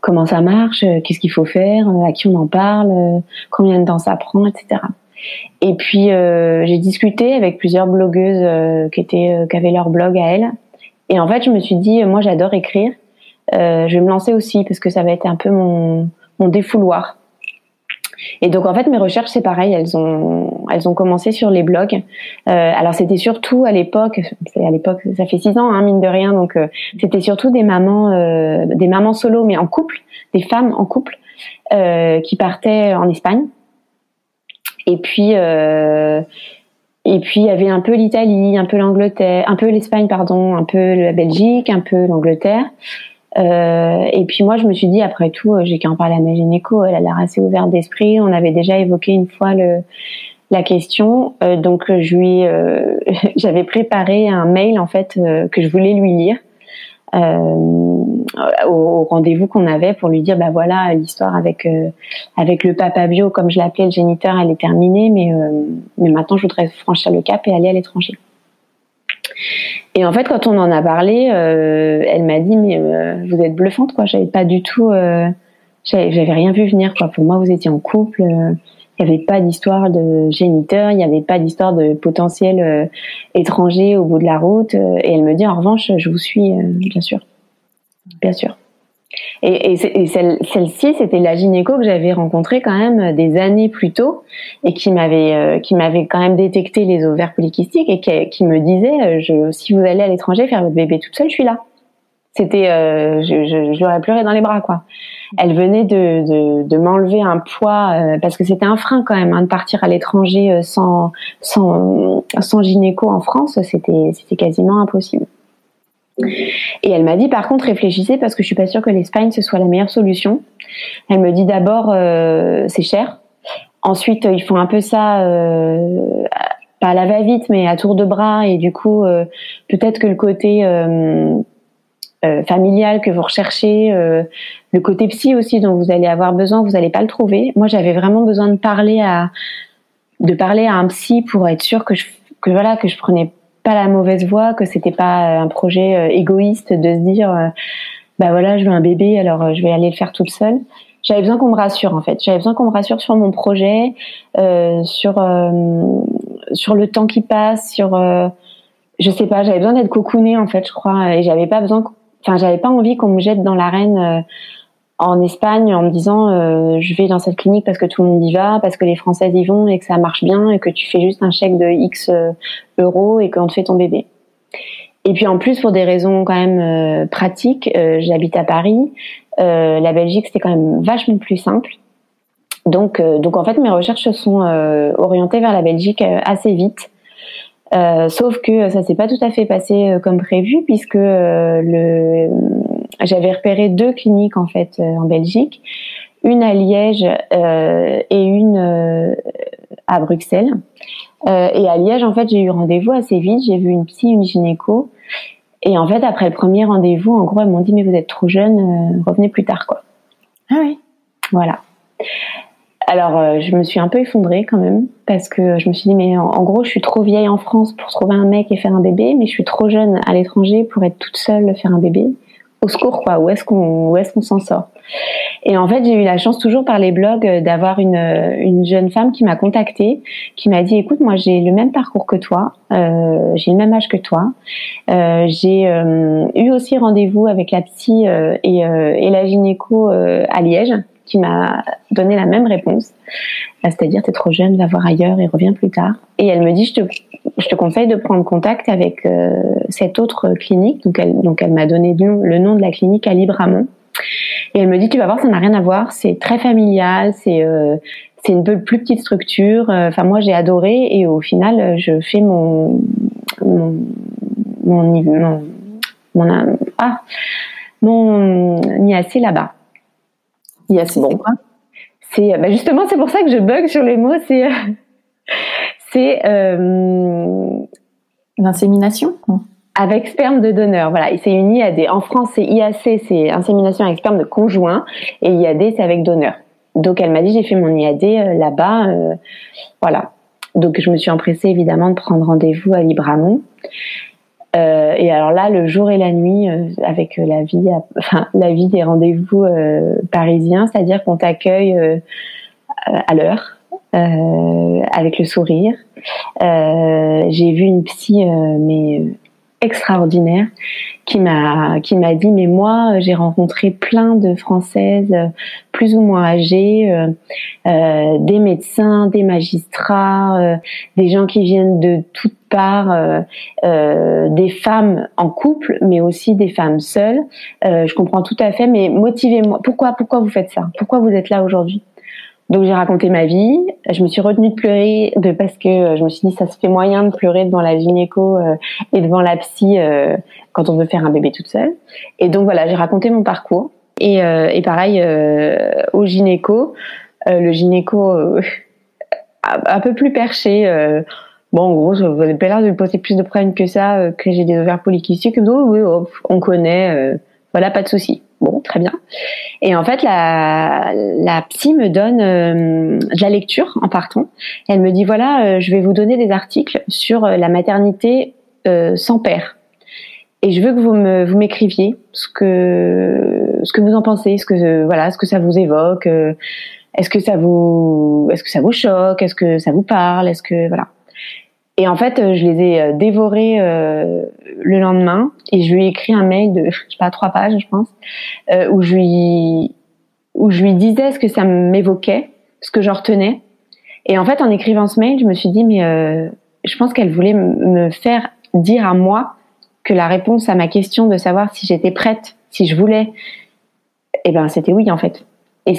Comment ça marche Qu'est-ce qu'il faut faire À qui on en parle Combien de temps ça prend, etc. Et puis j'ai discuté avec plusieurs blogueuses qui étaient qui avaient leur blog à elles. Et en fait, je me suis dit moi j'adore écrire. je vais me lancer aussi parce que ça va être un peu mon mon défouloir. Et donc en fait mes recherches c'est pareil, elles ont elles ont commencé sur les blogs. Euh, alors c'était surtout à l'époque, à l'époque ça fait six ans hein, mine de rien, donc euh, c'était surtout des mamans euh, des mamans solo mais en couple, des femmes en couple euh, qui partaient en Espagne. Et puis et puis il y avait un peu l'Italie, un peu l'Angleterre, un peu l'Espagne pardon, un peu la Belgique, un peu l'Angleterre. Euh, et puis moi, je me suis dit, après tout, euh, j'ai qu'à en parler à ma gynéco, elle a l'air assez ouverte d'esprit. On avait déjà évoqué une fois le, la question, euh, donc je lui, euh, j'avais préparé un mail en fait que je voulais lui lire au, au, rendez-vous qu'on avait pour lui dire, bah voilà, l'histoire avec avec le papa bio, comme je l'appelais le géniteur, elle est terminée, mais mais maintenant je voudrais franchir le cap et aller à l'étranger. Et en fait, quand on en a parlé, euh, elle m'a dit mais euh, vous êtes bluffante quoi. J'avais pas du tout, euh, j'avais rien vu venir quoi. Pour moi, vous étiez en couple. Il n'y avait pas d'histoire de géniteur, il n'y avait pas d'histoire de potentiel étranger au bout de la route. et elle me dit en revanche, je vous suis, bien sûr, bien sûr. Et, et, celle-ci, c'était la gynéco que j'avais rencontrée quand même des années plus tôt et qui m'avait euh, qui m'avait quand même détecté les ovaires polykystiques et qui, me disait euh, je, si vous allez à l'étranger faire votre bébé toute seule, je suis là. C'était euh, je, je, je l'aurais pleuré dans les bras quoi. Elle venait de, de, de m'enlever un poids parce que c'était un frein quand même hein, de partir à l'étranger sans sans sans gynéco en France, c'était c'était quasiment impossible. Et elle m'a dit par contre réfléchissez parce que je suis pas sûre que l'Espagne ce soit la meilleure solution. Elle me dit d'abord euh, c'est cher. Ensuite ils font un peu ça euh, pas à la va-vite, mais à tour de bras. Et du coup, peut-être que le côté familial que vous recherchez, le côté psy aussi dont vous allez avoir besoin, vous n'allez pas le trouver. Moi, j'avais vraiment besoin de parler à de parler à un psy pour être sûr que je que voilà que je prenais pas la mauvaise voie, que c'était pas un projet égoïste de se dire bah voilà, je veux un bébé, alors je vais aller le faire toute seule j'avais besoin qu'on me rassure en fait. J'avais besoin qu'on me rassure sur mon projet, euh, sur euh, sur le temps qui passe, sur euh, je sais pas. J'avais besoin d'être cocoonée en fait, je crois, et j'avais pas besoin, enfin j'avais pas envie qu'on me jette dans l'arène euh, en Espagne en me disant euh, je vais dans cette clinique parce que tout le monde y va, parce que les Françaises y vont et que ça marche bien et que tu fais juste un chèque de X euros et qu'on te fait ton bébé. Et puis en plus, pour des raisons quand même euh, pratiques, euh, j'habite à Paris. Euh, la Belgique, c'était quand même vachement plus simple. Donc, donc en fait, mes recherches se sont orientées vers la Belgique assez vite. sauf que ça s'est pas tout à fait passé comme prévu puisque le j'avais repéré deux cliniques en fait en Belgique, une à Liège et une à Bruxelles. Euh, et à Liège, en fait, j'ai eu rendez-vous assez vite. J'ai vu une psy, une gynéco. Et en fait, après le premier rendez-vous, en gros, elles m'ont dit mais vous êtes trop jeune, euh, revenez plus tard, quoi. Ah oui. Voilà. Alors, euh, je me suis un peu effondrée quand même parce que je me suis dit mais en, en, gros, je suis trop vieille en France pour trouver un mec et faire un bébé, mais je suis trop jeune à l'étranger pour être toute seule faire un bébé au secours quoi. Où est-ce qu'on où est-ce qu'on s'en sort? Et en fait j'ai eu la chance toujours par les blogs euh, d'avoir une euh, une jeune femme qui m'a contactée qui m'a dit écoute moi j'ai le même parcours que toi euh, j'ai le même âge que toi euh, j'ai euh, eu aussi rendez-vous avec la psy et, et la gynéco à Liège qui m'a donné la même réponse c'est-à-dire t'es trop jeune va voir ailleurs et reviens plus tard et elle me dit je te je te conseille de prendre contact avec euh, cette autre clinique. Donc elle, donc elle m'a donné le nom de la clinique à Libramont. Et elle me dit, tu vas voir, ça n'a rien à voir. C'est très familial. C'est euh, c'est une peu plus petite structure. Euh, enfin, moi, j'ai adoré. Et au final, je fais mon mon mon, mon, mon ah mon IAC là-bas. IAC, bon. C'est bah justement, c'est pour ça que je bug sur les mots. C'est c'est euh, l'insémination avec sperme de donneur. Voilà, c'est une IAD. En France, c'est IAC, c'est insémination avec sperme de conjoint, et IAD, c'est avec donneur. Donc elle m'a dit j'ai fait mon IAD euh, là-bas, euh, voilà. Donc je me suis empressée évidemment de prendre rendez-vous à Libramont. Euh, et alors là, le jour et la nuit, avec la vie, enfin la vie des rendez-vous parisiens, c'est-à-dire qu'on t'accueille à l'heure, euh, avec le sourire. Euh, j'ai vu une psy, euh, mais extraordinaire qui m'a qui m'a dit mais moi j'ai rencontré plein de françaises plus ou moins âgées euh, des médecins des magistrats des gens qui viennent de toutes parts des femmes en couple mais aussi des femmes seules. Je comprends tout à fait mais motivez-moi. Pourquoi pourquoi vous faites ça? Pourquoi vous êtes là aujourd'hui? Donc j'ai raconté ma vie. Je me suis retenue de pleurer de, parce que euh, je me suis dit ça se fait moyen de pleurer devant la gynéco euh, et devant la psy euh, quand on veut faire un bébé toute seule. Et donc voilà, j'ai raconté mon parcours. Et, et pareil au gynéco, le gynéco un peu plus perché. bon, en gros, vous n'avez pas l'air de me poser plus de problèmes que ça, que j'ai des ovaires polykystiques. Donc, oui, on connaît. voilà, pas de souci. Bon, très bien. Et en fait, la, la psy me donne euh, de la lecture en partant. Elle me dit voilà, euh, je vais vous donner des articles sur euh, la maternité sans père. Et je veux que vous me vous m'écriviez ce que ce que vous en pensez, ce que voilà, ce que ça vous évoque. est-ce que ça vous est-ce que ça vous choque, est-ce que ça vous parle, est-ce que voilà. Et en fait, je les ai dévorés le lendemain et je lui ai écrit un mail de je sais pas trois pages, je pense, où je lui où je lui disais ce que ça m'évoquait, ce que j'en retenais. Et en fait, en écrivant ce mail, je me suis dit, mais euh, je pense qu'elle voulait me faire dire à moi que la réponse à ma question de savoir si j'étais prête, si je voulais, eh ben, c'était oui, en fait. Et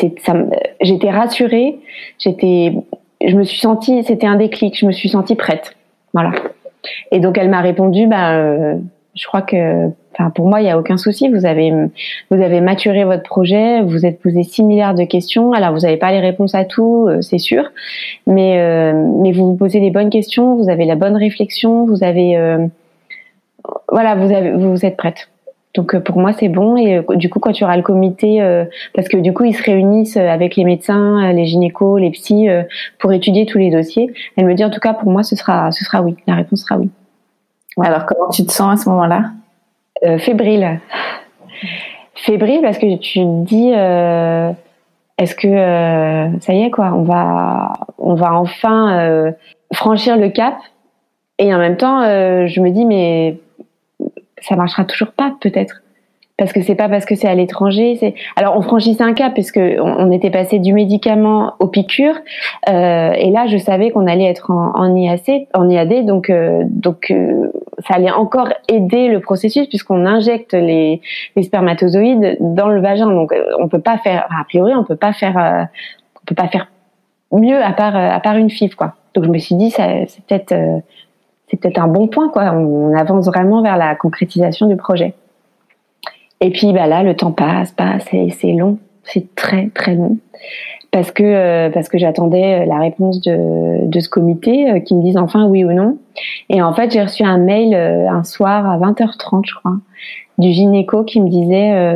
j'étais rassurée, j'étais, je me suis sentie, c'était un déclic, je me suis sentie prête. Voilà. Et donc, elle m'a répondu, bah, euh, je crois que, enfin pour moi il y a aucun souci. Vous avez vous avez maturé votre projet, vous êtes posé 6 milliards de questions. Alors vous n'avez pas les réponses à tout, euh, c'est sûr, mais euh, mais vous vous posez les bonnes questions, vous avez la bonne réflexion, vous avez voilà, vous avez vous êtes prête. Donc pour moi c'est bon et du coup quand tu auras le comité parce que du coup ils se réunissent avec les médecins, les gynécos, les psys pour étudier tous les dossiers. Elle me dit en tout cas pour moi ce sera ce sera oui, la réponse sera oui. Alors, comment tu te sens à ce moment-là? Euh, Fébrile. Fébrile parce que tu te dis, euh, est-ce que euh, ça y est quoi, on va, on va enfin franchir le cap Et en même temps, je me dis, mais ça marchera toujours pas peut-être parce que c'est pas parce que c'est à l'étranger. Alors on franchissait un cap parce que on, était passé du médicament aux piqûres euh, et là je savais qu'on allait être en, IAC, en IAD, donc euh, donc euh, ça allait encore aider le processus puisqu'on injecte les, spermatozoïdes dans le vagin. Donc on peut pas faire, a priori on peut pas faire, on peut pas faire mieux à part à part une FIV quoi. Donc je me suis dit ça c'est peut-être c'est peut-être un bon point quoi. on avance vraiment vers la concrétisation du projet. Et puis bah là, le temps passe, passe, c'est long, c'est très très long, parce que euh, parce que j'attendais euh, la réponse de, de ce comité euh, qui me dise enfin oui ou non. Et en fait, j'ai reçu un mail un soir à 20h30, je crois, du gynéco qui me disait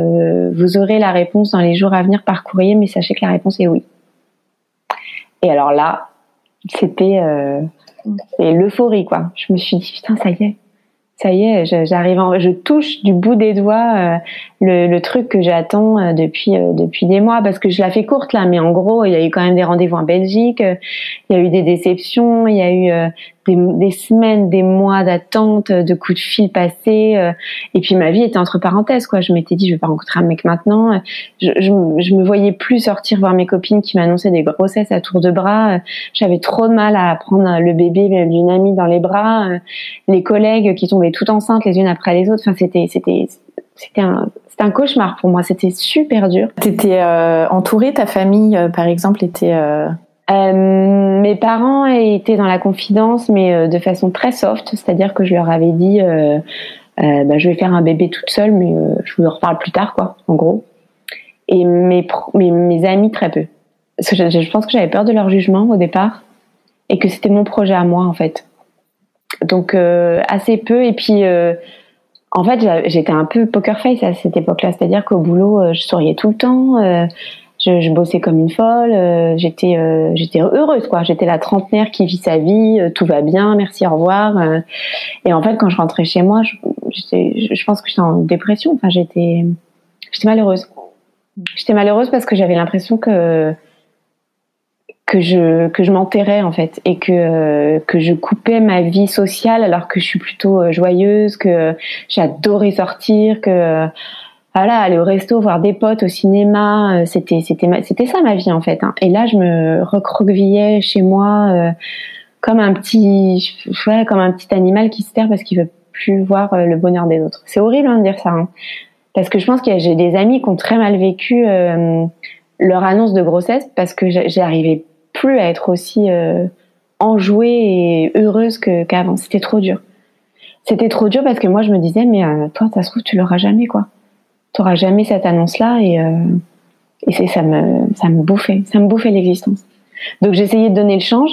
vous aurez la réponse dans les jours à venir par courrier, mais sachez que la réponse est oui. Et alors là, c'était l'euphorie quoi. Je me suis dit putain ça y est, ça y est, j'arrive, je touche du bout des doigts euh, le, le, truc que j'attends euh, depuis euh, depuis des mois parce que je la fais courte là, mais en gros, il y a eu quand même des rendez-vous en Belgique, il y a eu des déceptions, il y a eu des, des, semaines, des mois d'attente, de coups de fil passés, et puis ma vie était entre parenthèses quoi. Je m'étais dit, je vais pas rencontrer un mec maintenant. Je, je, je me voyais plus sortir voir mes copines qui m'annonçaient des grossesses à tour de bras. J'avais trop de mal à prendre le bébé d'une amie dans les bras. Les collègues qui tombaient toutes enceintes les unes après les autres. Enfin, c'était c'était c'était un c'était un cauchemar pour moi. C'était super dur. T'étais euh, entourée, ta famille, euh, par exemple, était. Euh... Euh, mes parents étaient dans la confidence, mais euh, de façon très soft, c'est-à-dire que je leur avais dit, bah, je vais faire un bébé toute seule, mais je vous en reparle plus tard, quoi, en gros. Et mes, mes, amis très peu, parce que je, je pense que j'avais peur de leur jugement au départ, et que c'était mon projet à moi en fait. Donc assez peu, et puis en fait, j'étais un peu poker face à cette époque-là, c'est-à-dire qu'au boulot, euh, je souriais tout le temps, euh, je, je bossais comme une folle, euh, j'étais j'étais heureuse quoi, j'étais la trentenaire qui vit sa vie, tout va bien, merci, au revoir. et en fait, quand je rentrais chez moi, je, je pense que j'étais en dépression, enfin j'étais j'étais malheureuse. J'étais malheureuse parce que j'avais l'impression que que je que je m'enterrais en fait et que que je coupais ma vie sociale alors que je suis plutôt euh, joyeuse que j'adorais sortir que voilà aller au resto voir des potes au cinéma euh, c'était c'était c'était ça ma vie en fait hein. et là je me recroquevillais chez moi euh, comme un petit ouais, comme un petit animal qui se perd parce qu'il veut plus voir le bonheur des autres c'est horrible hein, de dire ça hein. parce que je pense que j'ai des amis qui ont très mal vécu leur annonce de grossesse parce que arrivé plus à être aussi euh, enjouée et heureuse qu'avant. C'était trop dur. C'était trop dur parce que moi je me disais mais euh, toi ça se trouve tu l'auras jamais quoi. Tu auras jamais cette annonce là et euh, et c'est ça me ça me bouffait, ça me bouffait l'existence. Donc j'essayais de donner le change,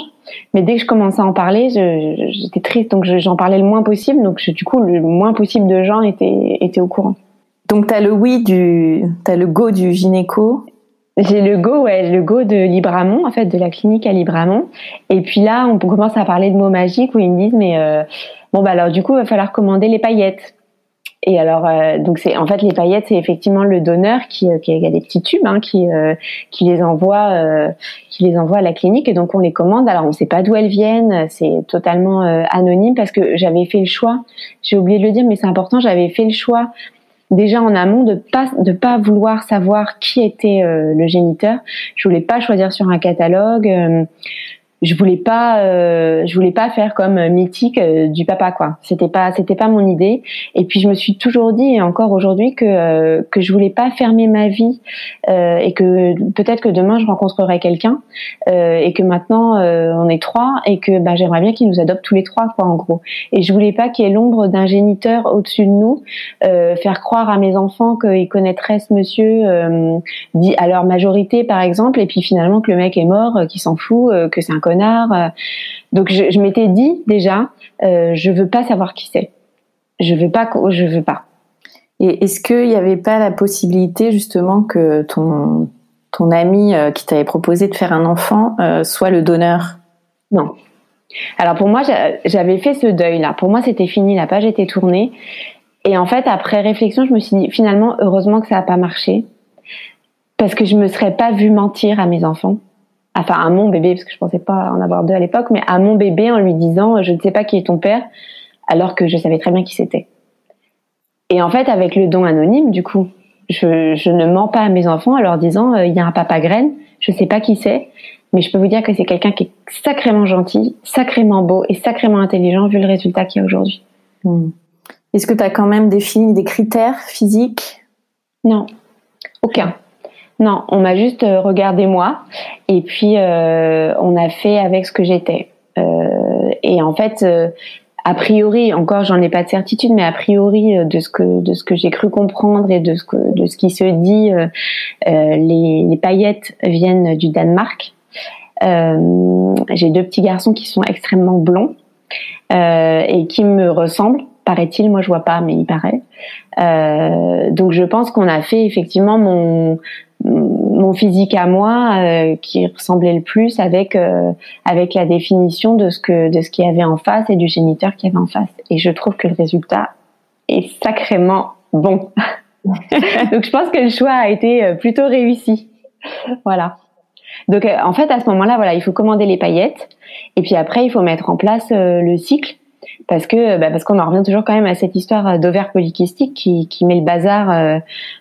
mais dès que je commençais à en parler, j'étais triste, donc j'en parlais le moins possible. Donc du coup, le moins possible de gens étaient, étaient au courant. Donc tu as le oui du, t'as le go du gynéco j'ai le go, ouais, le go de Libramont, en fait, de la clinique à Libramont. Et puis là, on commence à parler de mots magiques où ils me disent, mais euh, bon, bah alors du coup, il va falloir commander les paillettes. Et alors, euh, donc c'est en fait les paillettes, c'est effectivement le donneur qui, euh, qui a des petits tubes, hein, qui qui les envoie, qui les envoie à la clinique. Et donc on les commande. Alors on ne sait pas d'où elles viennent, c'est totalement anonyme parce que j'avais fait le choix. J'ai oublié de le dire, mais c'est important. J'avais fait le choix déjà en amont de pas de pas vouloir savoir qui était euh, le géniteur. Je voulais pas choisir sur un catalogue. Euh, je voulais pas euh, je voulais pas faire comme mythique euh, du papa quoi. C'était pas c'était pas mon idée. Et puis je me suis toujours dit et encore aujourd'hui que euh, que je voulais pas fermer ma vie euh, et que peut-être que demain je rencontrerai quelqu'un et que maintenant on est trois et que bah, j'aimerais bien qu'il nous adopte tous les trois quoi en gros. Et je voulais pas qu'il y ait l'ombre d'un géniteur au-dessus de nous faire croire à mes enfants qu'ils connaîtraient ce monsieur dit à leur majorité par exemple et puis finalement que le mec est mort qu'il s'en fout que c'est un euh. Donc je, je m'étais dit déjà, euh, je veux pas savoir qui c'est. Je veux pas, je veux pas. Et est-ce qu'il n'y avait pas la possibilité justement que ton ton ami euh, qui t'avait proposé de faire un enfant euh, soit le donneur? Non. Alors pour moi, j'avais fait ce deuil là. Pour moi, c'était fini, la page était tournée. Et en fait, après réflexion, je me suis dit finalement, heureusement que ça n'a pas marché, parce que je me serais pas vue mentir à mes enfants enfin à mon bébé, parce que je pensais pas en avoir deux à l'époque, mais à mon bébé en lui disant je ne sais pas qui est ton père, alors que je savais très bien qui c'était. Et en fait, avec le don anonyme, du coup, je, je ne mens pas à mes enfants en leur disant euh, il y a un papa graine, je sais pas qui c'est, mais je peux vous dire que c'est quelqu'un qui est sacrément gentil, sacrément beau et sacrément intelligent vu le résultat qu'il y a aujourd'hui. Hmm. Est-ce que tu as quand même défini des critères physiques? Non, aucun. Non, on m'a juste euh, regardé moi et puis euh, on a fait avec ce que j'étais. Euh, et en fait, a priori, encore j'en ai pas de certitude, mais a priori de ce que de ce que j'ai cru comprendre et de ce de ce qui se dit, les, paillettes viennent du Danemark. j'ai deux petits garçons qui sont extrêmement blonds et qui me ressemblent paraît-il. Moi, je vois pas, mais il paraît. Donc, je pense qu'on a fait effectivement mon mon physique à moi euh, qui ressemblait le plus avec euh, avec la définition de ce que de ce qu'il y avait en face et du géniteur qu'il y avait en face. Et je trouve que le résultat est sacrément bon. Donc je pense que le choix a été euh, plutôt réussi. Voilà. Donc en fait à ce moment-là voilà il faut commander les paillettes. Et puis après il faut mettre en place le cycle parce que bah parce qu'on en revient toujours quand même à cette histoire d'ovaire polykystique qui, qui met le bazar euh,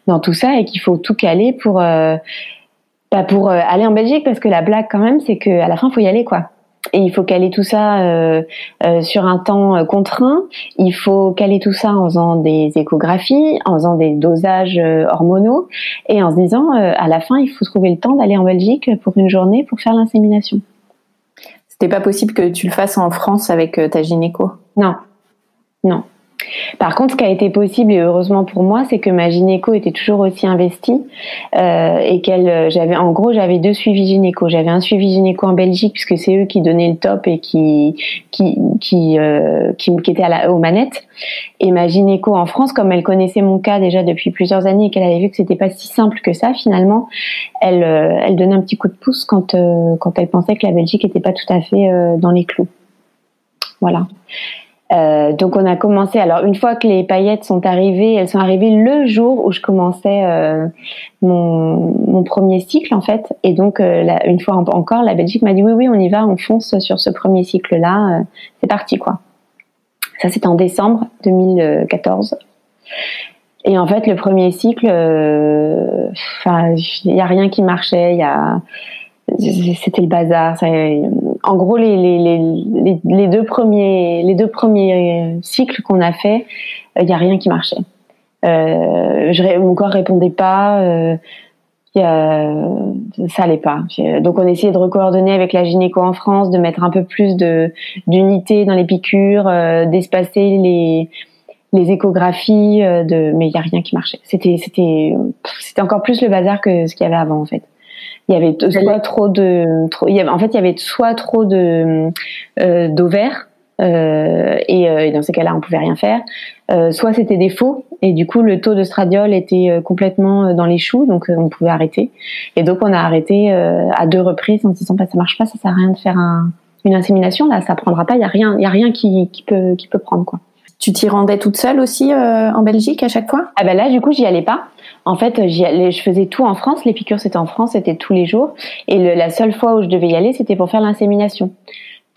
dans tout ça et qu'il faut tout caler pour euh, bah pour euh, aller en Belgique. Parce que la blague quand même c'est que à la fin faut y aller quoi. Et il faut caler tout ça euh, sur un temps contraint. Il faut caler tout ça en faisant des échographies en faisant des dosages hormonaux et en se disant à la fin il faut trouver le temps d'aller en Belgique pour une journée pour faire l'insémination c'était pas possible que tu le fasses en France avec ta gynéco? Non, non. Par contre, ce qui a été possible et heureusement pour moi, c'est que ma gynéco était toujours aussi investie euh, et qu'elle, euh, j'avais, en gros, j'avais deux suivis gynéco. J'avais un suivi gynéco en Belgique puisque c'est eux qui donnaient le top et qui qui qui euh, qui, qui étaient à la, aux manettes. Et ma gynéco en France, comme elle connaissait mon cas déjà depuis plusieurs années et qu'elle avait vu que c'était pas si simple que ça, finalement, elle euh, elle donnait un petit coup de pouce quand euh, quand elle pensait que la Belgique était pas tout à fait dans les clous. Voilà. Euh, donc on a commencé. Alors une fois que les paillettes sont arrivées, elles sont arrivées le jour où je commençais euh, mon, premier cycle en fait. Et donc euh, une fois encore, la Belgique m'a dit oui oui on y va, on fonce sur ce premier cycle là. c'est parti quoi. Ça c'était en décembre 2014. Et en fait le premier cycle, il y a rien qui marchait. Il y a c'était le bazar. En gros, les, les, les, les, deux premiers, les deux premiers cycles qu'on a fait, il n'y a rien qui marchait. Euh, je, mon corps répondait pas. Euh, ça allait pas. Donc on essayait de recoordonner avec la gynéco en France, de mettre un peu plus de d'unité dans les piqûres, euh, d'espacer les les échographies, euh, de mais il y a rien qui marchait. C'était c'était c'était encore plus le bazar que ce qu'il y avait avant en fait. Il y avait soit trop de, trop, il y avait, en fait, il y avait soit trop de euh, d'ovaires euh, et, euh, et, dans ces cas-là, on pouvait rien faire. Euh, soit c'était des faux et du coup, le taux de stradiol était euh, complètement dans les choux, donc on pouvait arrêter. Et donc, on a arrêté à deux reprises en disant bah, ça marche pas, ça sert à rien de faire un, une insémination là, ça prendra pas. Il y a rien, il y a rien qui, qui peut qui peut prendre quoi. Tu t'y rendais toute seule aussi en Belgique à chaque fois? Ah ben là, du coup, j'y allais pas. En fait, allais, je faisais tout en France. Les piqûres, c'était en France, c'était tous les jours. Et le, la seule fois où je devais y aller, c'était pour faire l'insémination.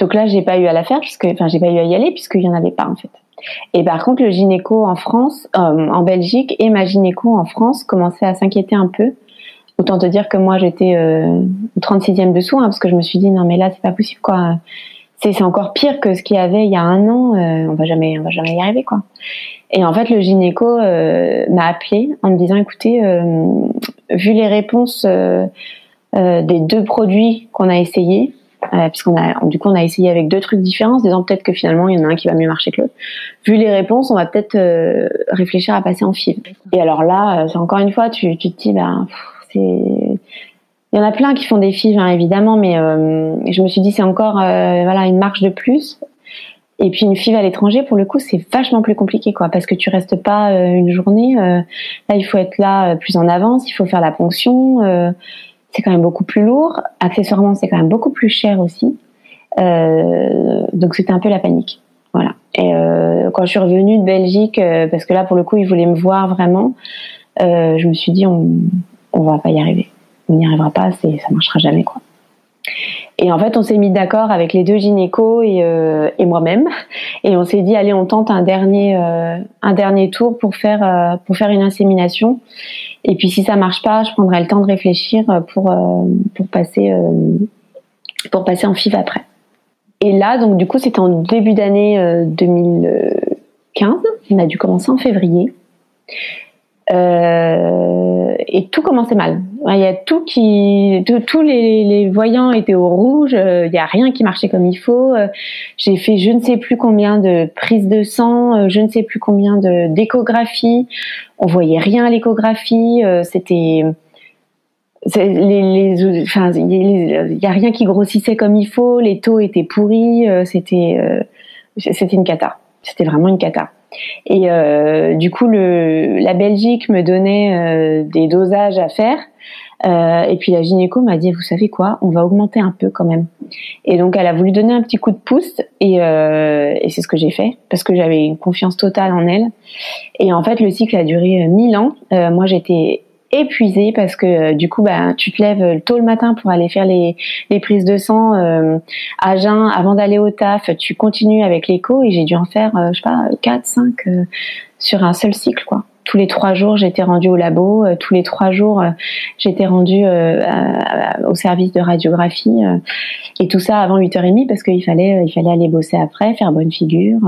Donc là, j'ai pas eu à la faire puisque, enfin, j'ai pas eu à y aller puisqu'il y en avait pas en fait. Et par contre, le gynéco en France, euh, en Belgique, et ma gynéco en France commençaient à s'inquiéter un peu autant te dire que moi j'étais euh, 36e dessous, hein, parce que je me suis dit non mais là c'est pas possible quoi. C'est encore pire que ce qu'il y avait il y a un an. on va jamais, on va jamais y arriver quoi. Et en fait, le gynéco m'a appelé en me disant écoutez, vu les réponses des deux produits qu'on a essayés, euh, puisqu'on a du coup on a essayé avec deux trucs différents, en disant peut-être que finalement il y en a un qui va mieux marcher que l'autre. Vu les réponses, on va peut-être euh, réfléchir à passer en FIV. Et alors là, euh, c'est encore une fois, tu, te dis ben c'est il y en a plein qui font des FIV hein, évidemment, mais je me suis dit c'est encore voilà une marche de plus. Et puis une FIV à l'étranger, pour le coup, c'est vachement plus compliqué, quoi, parce que tu restes pas une journée. là, il faut être là plus en avance, il faut faire la ponction c'est quand même beaucoup plus lourd. Accessoirement, c'est quand même beaucoup plus cher aussi. Euh, donc c'était un peu la panique. Voilà. Et euh, quand je suis revenue de Belgique, euh, parce que là pour le coup ils voulaient me voir vraiment, je me suis dit on on va pas y arriver, on n'y arrivera pas, c'est ça marchera jamais quoi. Et en fait on s'est mis d'accord avec les deux gynécos et, et moi-même, et on s'est dit allez on tente un dernier un dernier tour pour faire pour faire une insémination. Et puis si ça marche pas, je prendrai le temps de réfléchir pour euh, pour passer euh, pour passer en FIV après. Et là, donc du coup, c'était en début d'année 2015. Euh, On a dû commencer en février. Euh, et tout commençait mal. Il y a tout qui, tous les, voyants étaient au rouge. Il y a rien qui marchait comme il faut. J'ai fait je ne sais plus combien de prises de sang, je ne sais plus combien de d'échographies. On voyait rien à l'échographie. C'était les, les, enfin, il y a rien qui grossissait comme il faut. Les taux étaient pourris. C'était, c'était une cata. C'était vraiment une cata. Et euh, du coup, la Belgique me donnait euh, des dosages à faire. Euh, et puis la gynéco m'a dit, vous savez quoi, on va augmenter un peu quand même. Et donc elle a voulu donner un petit coup de pouce et, et c'est ce que j'ai fait parce que j'avais une confiance totale en elle. Et en fait le cycle a duré 1000 ans. Moi j'étais épuisée parce que euh, du coup bah tu te lèves tôt le matin pour aller faire les, les prises de sang euh, à jeun avant d'aller au taf tu continues avec l'écho et j'ai dû en faire euh, je sais pas 4 5 sur un seul cycle quoi. Tous les trois jours j'étais rendue au labo tous les trois jours j'étais rendue au service de radiographie et tout ça avant 8h30 parce qu'il fallait il fallait aller bosser après faire bonne figure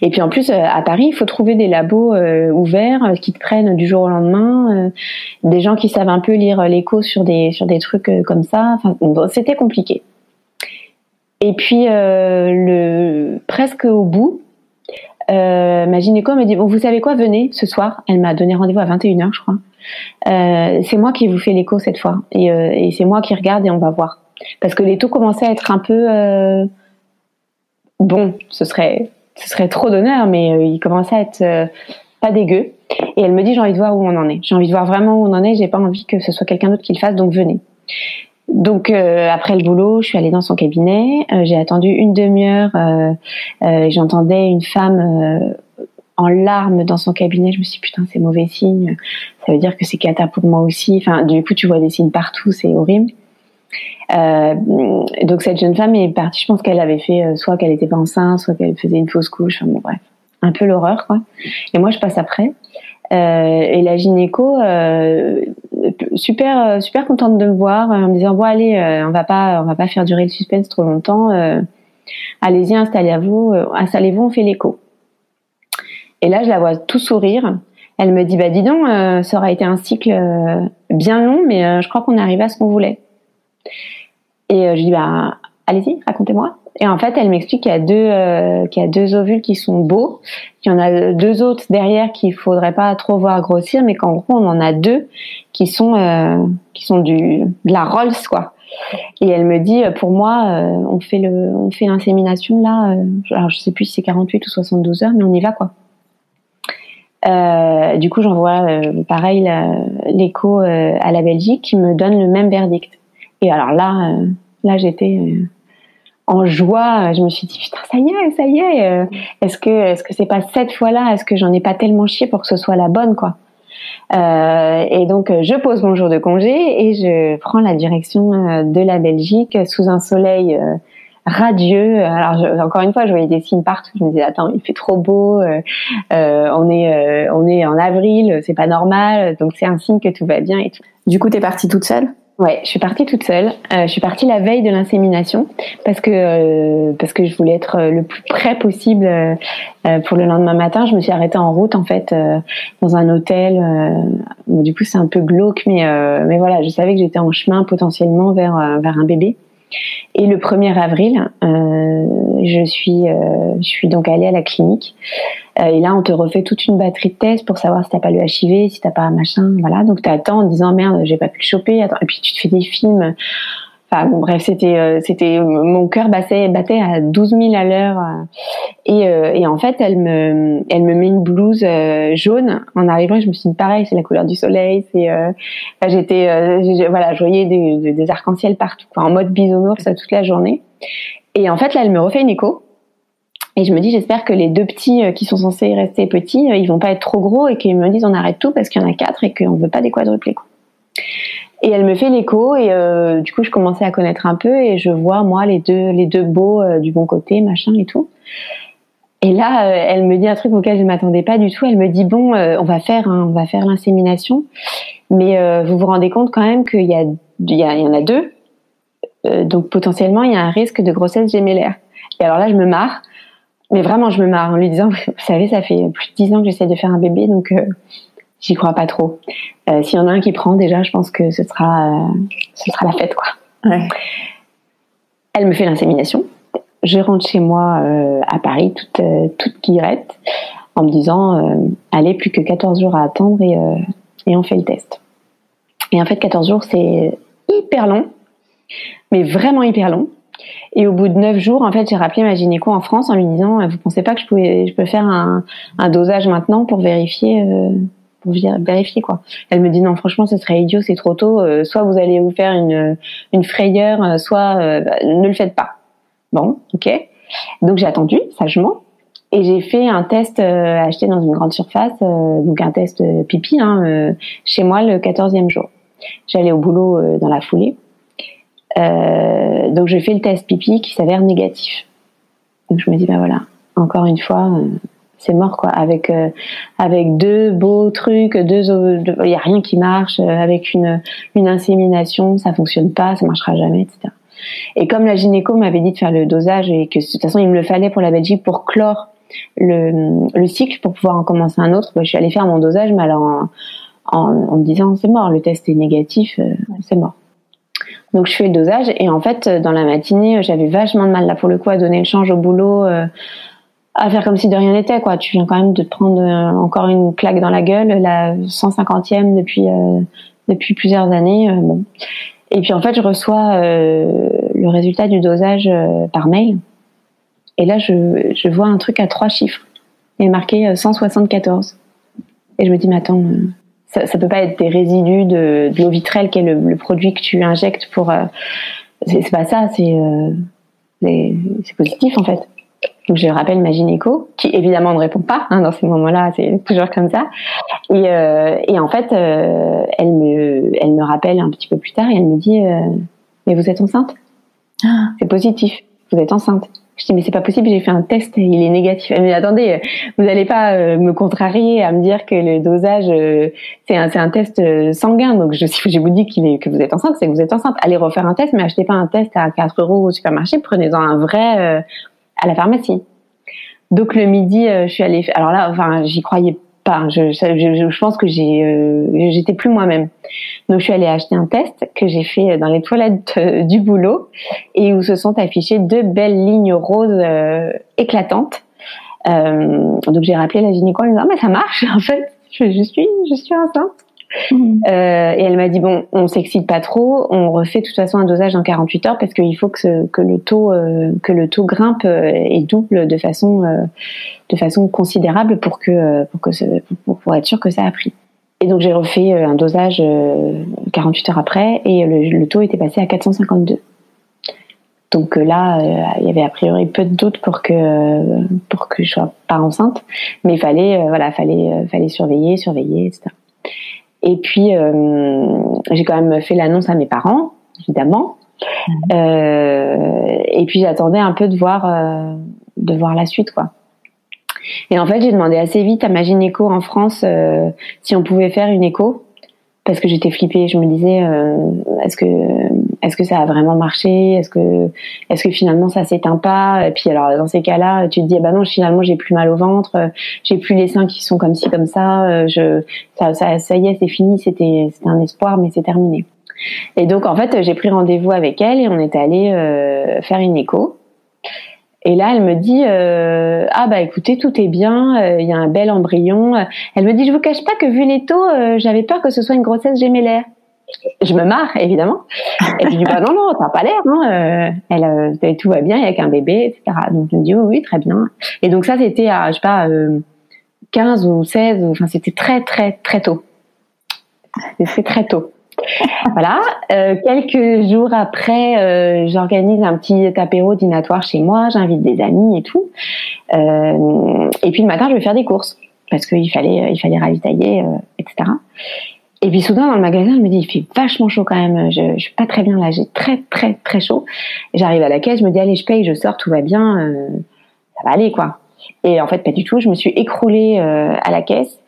et puis en plus, euh, à Paris, il faut trouver des labos euh, ouverts euh, qui te prennent du jour au lendemain, des gens qui savent un peu lire l'écho sur des sur des trucs comme ça. Enfin, c'était compliqué. Et puis le presque au bout, ma gynéco m'a dit bon, vous savez quoi, venez ce soir. Elle m'a donné rendez-vous à 21h, je crois. c'est moi qui vous fais l'écho cette fois, et, et c'est moi qui regarde et on va voir. Parce que les taux commençaient à être un peu bon, ce serait ce serait trop d'honneur, mais euh, il commençait à être euh, pas dégueu. Et elle me dit j'ai envie de voir où on en est. J'ai envie de voir vraiment où on en est. J'ai pas envie que ce soit quelqu'un d'autre qui le fasse, donc venez. Donc euh, après le boulot, je suis allée dans son cabinet. j'ai attendu une demi-heure. J'entendais une femme en larmes dans son cabinet. Je me suis dit putain c'est mauvais signe. Ça veut dire que c'est cata pour moi aussi. Du coup tu vois des signes partout, c'est horrible. Euh, donc cette jeune femme est partie, je pense qu'elle avait fait euh, soit qu'elle était pas enceinte, soit qu'elle faisait une fausse couche, enfin bon bref, un peu l'horreur quoi. Et moi je passe après. Euh, et la gynéco, super super contente de me voir, en me disant bon allez, on va pas on va pas faire durer le suspense trop longtemps. Allez-y, installez-vous, installez-vous, on fait l'écho. Et là je la vois tout sourire. Elle me dit bah dis donc, ça aura été un cycle bien long, mais je crois qu'on est à ce qu'on voulait. Et euh, je dis bah allez-y, racontez-moi. Et en fait, elle m'explique qu'il y a deux euh, qu'il y a deux ovules qui sont beaux, qu'il y en a deux autres derrière qu'il faudrait pas trop voir grossir, mais qu'en gros on en a deux qui sont euh, qui sont du de la Rolls quoi. Et elle me dit pour moi on fait le on fait l'insémination là, alors je sais plus si c'est 48 ou 72 heures, mais on y va quoi. du coup, j'envoie pareil l'écho à la Belgique qui me donne le même verdict. Et alors là, euh, là j'étais euh, en joie. Je me suis dit putain ça y est, ça y est. Euh, est-ce que est-ce que c'est pas cette fois-là? Est-ce que j'en ai pas tellement chié pour que ce soit la bonne quoi? Et donc je pose mon jour de congé et je prends la direction de la Belgique sous un soleil radieux. Alors encore une fois, je voyais des signes partout. Je me disais attends, il fait trop beau. On est on est en avril, c'est pas normal. Donc c'est un signe que tout va bien et tout. Du coup, t'es partie toute seule? Ouais, je suis partie toute seule. Euh, je suis partie la veille de l'insémination parce que euh, parce que je voulais être le plus près possible euh, pour le lendemain matin. Je me suis arrêtée en route en fait dans un hôtel. du coup, c'est un peu glauque, mais mais voilà, je savais que j'étais en chemin potentiellement vers vers un bébé. Et le 1er avril, euh, je suis, euh, je suis donc allée à la clinique. Euh, et là, on te refait toute une batterie de tests pour savoir si t'as pas le HIV, si t'as pas machin, voilà. Donc t'attends en disant merde, j'ai pas pu le choper. Attends. Et puis tu te fais des films Enfin bon, bref, c'était euh, c'était mon cœur battait battait à 12 000 à l'heure euh, et, euh, et en fait elle me elle me met une blouse jaune en arrivant. Je me suis dit pareil, c'est la couleur du soleil. C'est j'étais voilà, je voyais des, des arcs-en-ciel partout, quoi, en mode bisounours toute la journée. Et en fait là, elle me refait une écho. Et je me dis, j'espère que les deux petits qui sont censés rester petits, ils vont pas être trop gros et qu'ils me disent on arrête tout parce qu'il y en a quatre et qu'on veut pas des quadruplés. Quoi. Et elle me fait l'écho et euh, du coup je commençais à connaître un peu et je vois moi les deux les deux beaux euh, du bon côté machin et tout. Et là euh, elle me dit un truc auquel je m'attendais pas du tout. Elle me dit bon on va faire on va faire l'insémination, mais vous vous rendez compte quand même qu'il y a il y, y en a deux, donc potentiellement il y a un risque de grossesse gémellaire. Et alors là je me marre, mais vraiment je me marre en lui disant vous savez ça fait plus de dix ans que j'essaie de faire un bébé donc j'y crois pas trop. Euh, S'il y en a un qui prend, déjà, je pense que ce sera, euh, ce sera la fête, quoi. Ouais. Elle me fait l'insémination. Je rentre chez moi euh, à Paris, toute, toute guirette, en me disant, allez, plus que 14 jours à attendre et, et on fait le test. Et en fait, 14 jours, c'est hyper long, mais vraiment hyper long. Et au bout de 9 jours, en fait, j'ai rappelé ma gynéco en France en lui disant, vous pensez pas que je pouvais, je peux faire un, un dosage maintenant pour vérifier vérifier quoi. Elle me dit non franchement ce serait idiot, c'est trop tôt. Euh, soit vous allez vous faire une une frayeur, euh, soit euh, bah, ne le faites pas. Bon, ok. Donc j'ai attendu sagement et j'ai fait un test acheté dans une grande surface, donc un test pipi hein, chez moi le 14e jour. J'allais au boulot dans la foulée. donc je fais le test pipi qui s'avère négatif. Donc je me dis ben voilà, encore une fois c'est mort quoi. Avec euh, avec deux beaux trucs deux il y a rien qui marche euh, avec une une insémination ça fonctionne pas ça marchera jamais etc et comme la gynéco m'avait dit de faire le dosage et que de toute façon il me le fallait pour la Belgique pour clore le, le cycle pour pouvoir en commencer un autre bah, je suis allée faire mon dosage mais alors en, en, me disant c'est mort le test est négatif euh, c'est mort. Donc je fais le dosage et en fait dans la matinée j'avais vachement de mal là pour le coup à donner le change au boulot à faire comme si de rien n'était quoi. Tu viens quand même de te prendre euh, encore une claque dans la gueule, la 150e depuis euh, depuis plusieurs années. Euh, bon. Et puis en fait, je reçois le résultat du dosage par mail. Et là, je, je vois un truc à trois chiffres. Est marqué 174. Et je me dis, mais attends, ça, ça peut pas être des résidus de, de l'eau vitrelle qui est le, le, produit que tu injectes pour. c'est pas ça, c'est c'est positif en fait. Donc je rappelle ma gynéco, qui évidemment ne répond pas hein, dans ces moments-là, c'est toujours comme ça. Et, euh, et en fait, euh, elle me, elle me rappelle un petit peu plus tard et elle me dit, euh, mais vous êtes enceinte? Ah. C'est positif, vous êtes enceinte. Je dis mais c'est pas possible, j'ai fait un test, il est négatif. Elle me dit attendez, vous n'allez pas euh, me contrarier à me dire que le dosage euh, c'est un c'est un test euh, sanguin. Donc je si je vous dis est que vous êtes enceinte, c'est que vous êtes enceinte. Allez refaire un test, mais achetez pas un test à 4 euros au supermarché, prenez-en un vrai à la pharmacie. Donc le midi, euh, je suis allée. Alors là, enfin, j'y croyais pas. Je, je, je pense que j'ai, euh, j'étais plus moi-même. Donc je suis allée acheter un test que j'ai fait dans les toilettes euh, du boulot et où se sont affichées deux belles lignes roses éclatantes. donc j'ai rappelé la gynéco en disant ah, mais ça marche en fait. Je, je suis, je suis enceinte. Mhm. Euh, et elle m'a dit bon, on s'excite pas trop, on refait de toute façon un dosage en 48 heures parce qu'il faut que, le taux euh, que le taux grimpe euh, et double de façon de façon considérable pour que pour que pour, être sûr que ça a pris. Et donc j'ai refait un dosage 48 heures après et le, taux était passé à 452. Donc là, il y avait a priori peu de doute pour que pour que je sois pas enceinte, mais il fallait voilà, fallait fallait surveiller, surveiller, etc. Et puis, euh, j'ai quand même fait l'annonce à mes parents, évidemment. Euh, et puis j'attendais un peu de voir, euh, de voir la suite, quoi. Et en fait, j'ai demandé assez vite à ma gynéco en France euh, si on pouvait faire une écho parce que j'étais flippée. Je me disais, euh, est-ce que est-ce que ça a vraiment marché? Est-ce que est-ce que finalement ça s'éteint pas? Et puis alors dans ces cas-là, tu te dis, bah non, finalement j'ai plus mal au ventre, j'ai plus les seins qui sont comme ci comme ça. Je ça ça, ça y est, c'est fini. C'était c'était un espoir, mais c'est terminé. Et donc en fait, j'ai pris rendez-vous avec elle et on est allé euh, faire une écho. Et là, elle me dit euh, ah bah écoutez, tout est bien, euh, il y a un bel embryon. Elle me dit je vous cache pas que vu les taux, euh, j'avais peur que ce soit une grossesse gémellaire. Je me marre évidemment. Et je dis bah non non, t'as pas l'air, non. Euh, elle, tout va bien, il y a qu'un bébé, etc. Donc je me dis oui oui très bien. Et donc ça c'était à je sais pas 15 ou 16, enfin c'était très très très tôt. C'était très tôt voilà. Euh, quelques jours après, euh, j'organise un petit apéro dînatoire chez moi. J'invite des amis et tout. Euh, et puis le matin, je vais faire des courses parce qu'il fallait, il fallait ravitailler, etc. Et puis soudain dans le magasin, je me dis il fait vachement chaud quand même. Je, je suis pas très bien là, j'ai très très très chaud. J'arrive à la caisse, je me dis allez je paye, je sors, tout va bien, ça va aller quoi. Et en fait, pas du tout. Je me suis écroulée euh, à la caisse.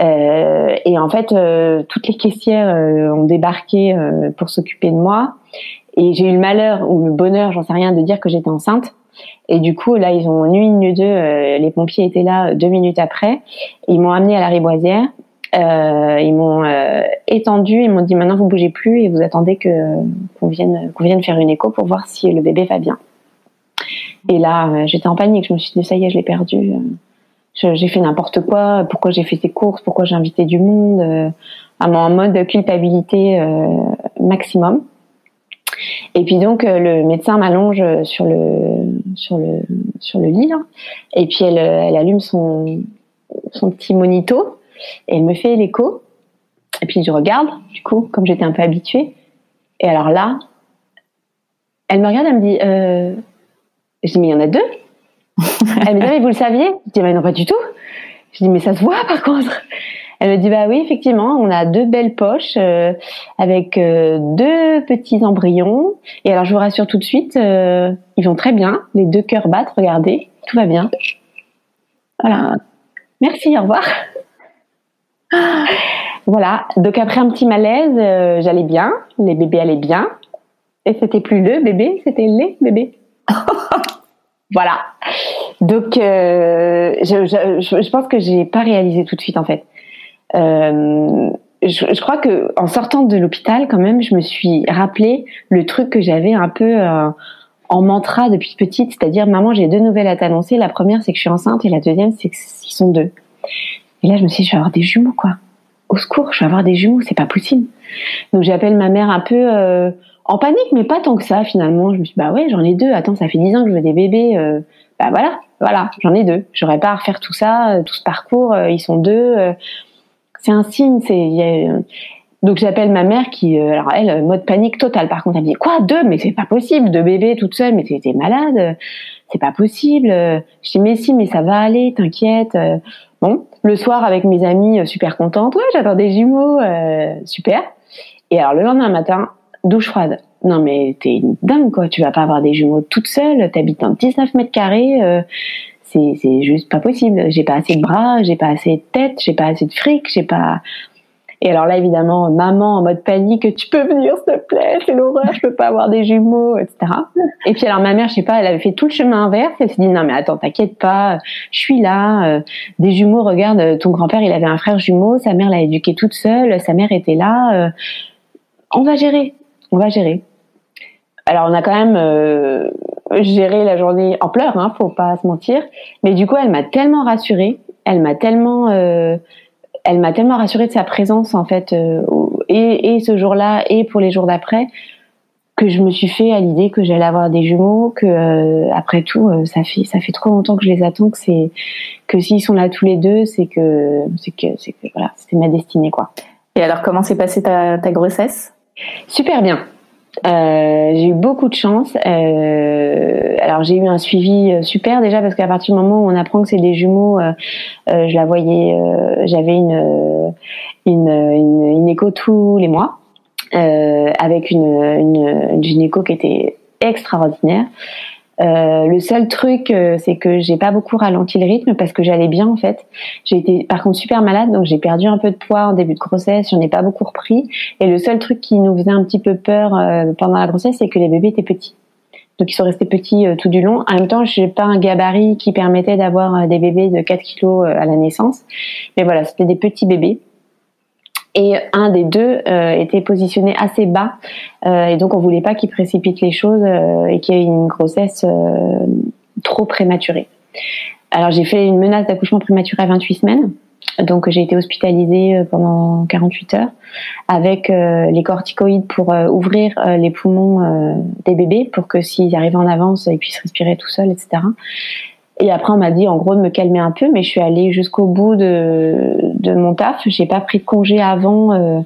Euh, et en fait, euh, toutes les caissières ont débarqué pour s'occuper de moi. Et j'ai eu le malheur ou le bonheur, j'en sais rien, de dire que j'étais enceinte. Et du coup, là, ils ont une, nu deux. les pompiers étaient là deux minutes après. Ils m'ont amené à la riboisière. Euh, ils m'ont euh, étendu, ils m'ont dit maintenant vous bougez plus et vous attendez que qu'on vienne qu'on vienne faire une écho pour voir si le bébé va bien. Et là, euh, j'étais en panique. Je me suis dit, ça y est, je l'ai perdu. Euh, j'ai fait n'importe quoi. Pourquoi j'ai fait ces courses? Pourquoi j'ai invité du monde? Euh, En mode culpabilité maximum. Et puis donc le médecin m'allonge sur le sur le sur le lit là, et puis elle, elle allume son son petit monito et elle me fait l'écho. Et puis je regarde du coup comme j'étais un peu habituée. Et alors là, elle me regarde, elle me dit euh, je dis, mais il y en a deux. Elle me dit, mais vous le saviez? Je dis, mais non, pas du tout. Je dis, mais ça se voit par contre. Elle me dit, bah oui, effectivement, on a deux belles poches euh, avec euh, deux petits embryons. Et alors, je vous rassure tout de suite, euh, ils vont très bien. Les deux cœurs battent, regardez, tout va bien. Voilà. Merci, au revoir. Voilà. Donc après un petit malaise, j'allais bien, les bébés allaient bien. Et c'était plus le bébé, c'était les bébés. voilà. Donc, euh, je, je, je, pense que j'ai pas réalisé tout de suite en fait. Euh, je, je, crois que en sortant de l'hôpital, quand même, je me suis rappelé le truc que j'avais un peu euh, en mantra depuis petite, c'est-à-dire maman, j'ai deux nouvelles à t'annoncer. La première, c'est que je suis enceinte, et la deuxième, c'est qu'ils sont deux. Et là, je me suis dit, je vais avoir des jumeaux, quoi. Au secours, je vais avoir des jumeaux, c'est pas possible. Donc, j'appelle ma mère un peu euh, en panique, mais pas tant que ça finalement. Je me suis dit, bah ouais, j'en ai deux. Attends, ça fait dix ans que je veux des bébés. Euh, bah voilà, voilà, j'en ai deux. J'aurais pas à refaire tout ça, euh, tout ce parcours. Ils sont deux. c'est un signe. C'est donc j'appelle ma mère qui, alors elle, mode panique totale. Par contre, elle me dit quoi deux? Mais c'est pas possible, deux bébés toute seule. Mais t'es malade. C'est pas possible. Je dis mais si, mais ça va aller. T'inquiète. Bon, le soir avec mes amis, super contente. Ouais, j'attends des jumeaux, super. Et alors le lendemain matin, douche froide. Non mais t'es dingue quoi, tu vas pas avoir des jumeaux toute seule, t'habites en 19 mètres carrés, euh, c'est, c'est juste pas possible. J'ai pas assez de bras, j'ai pas assez de tête, j'ai pas assez de fric, j'ai pas... Et alors là évidemment, maman en mode panique, tu peux venir s'il te plaît, c'est l'horreur, je peux pas avoir des jumeaux, etc. Et puis alors ma mère, je sais pas, elle avait fait tout le chemin inverse, elle s'est dit non mais attends, t'inquiète pas, je suis là, euh, des jumeaux, regarde, ton grand-père il avait un frère jumeau, sa mère l'a éduqué toute seule, sa mère était là, euh, on va gérer, on va gérer. Alors on a quand même euh, géré la journée en pleurs, hein, faut pas se mentir. Mais du coup, elle m'a tellement rassurée, elle m'a tellement, euh, elle m'a tellement rassurée de sa présence en fait, euh, et, et, ce jour-là et pour les jours d'après, que je me suis fait à l'idée que j'allais avoir des jumeaux, que euh, après tout, euh, ça fait ça fait trop longtemps que je les attends, que c'est que s'ils sont là tous les deux, c'est que c'est que c'est que voilà, c'était ma destinée quoi. Et alors, comment s'est passée ta, ta grossesse? Super bien. Euh, j'ai eu beaucoup de chance. Euh, alors j'ai eu un suivi euh, super déjà parce qu'à partir du moment où on apprend que c'est des jumeaux, euh, euh je la voyais, j'avais une, une, une, une écho tous les mois. avec une, une, gynéco qui était extraordinaire. Le seul truc, c'est que j'ai pas beaucoup ralenti le rythme parce que j'allais bien en fait. J'ai été par contre super malade, donc j'ai perdu un peu de poids en début de grossesse. J'en ai pas beaucoup repris. Et le seul truc qui nous faisait un petit peu peur pendant la grossesse, c'est que les bébés étaient petits donc ils sont restés petits euh, tout du long. En même temps, j'ai pas un gabarit qui permettait d'avoir euh, des bébés de 4 kilos euh, à la naissance, mais voilà, c'était des petits bébés. Et un des deux était positionné assez bas, et donc on voulait pas qu'il précipite les choses et qu'il y ait une grossesse trop prématurée. Alors j'ai fait une menace d'accouchement prématuré à 28 semaines. Donc j'ai été hospitalisée euh, pendant 48 heures avec euh, les corticoïdes pour euh, ouvrir les poumons des bébés pour que s'ils arrivent en avance, ils puissent respirer tout seuls, etc. Et après, on m'a dit en gros de me calmer un peu, mais je suis allée jusqu'au bout de, de mon taf. J'ai pas pris de congé avant euh,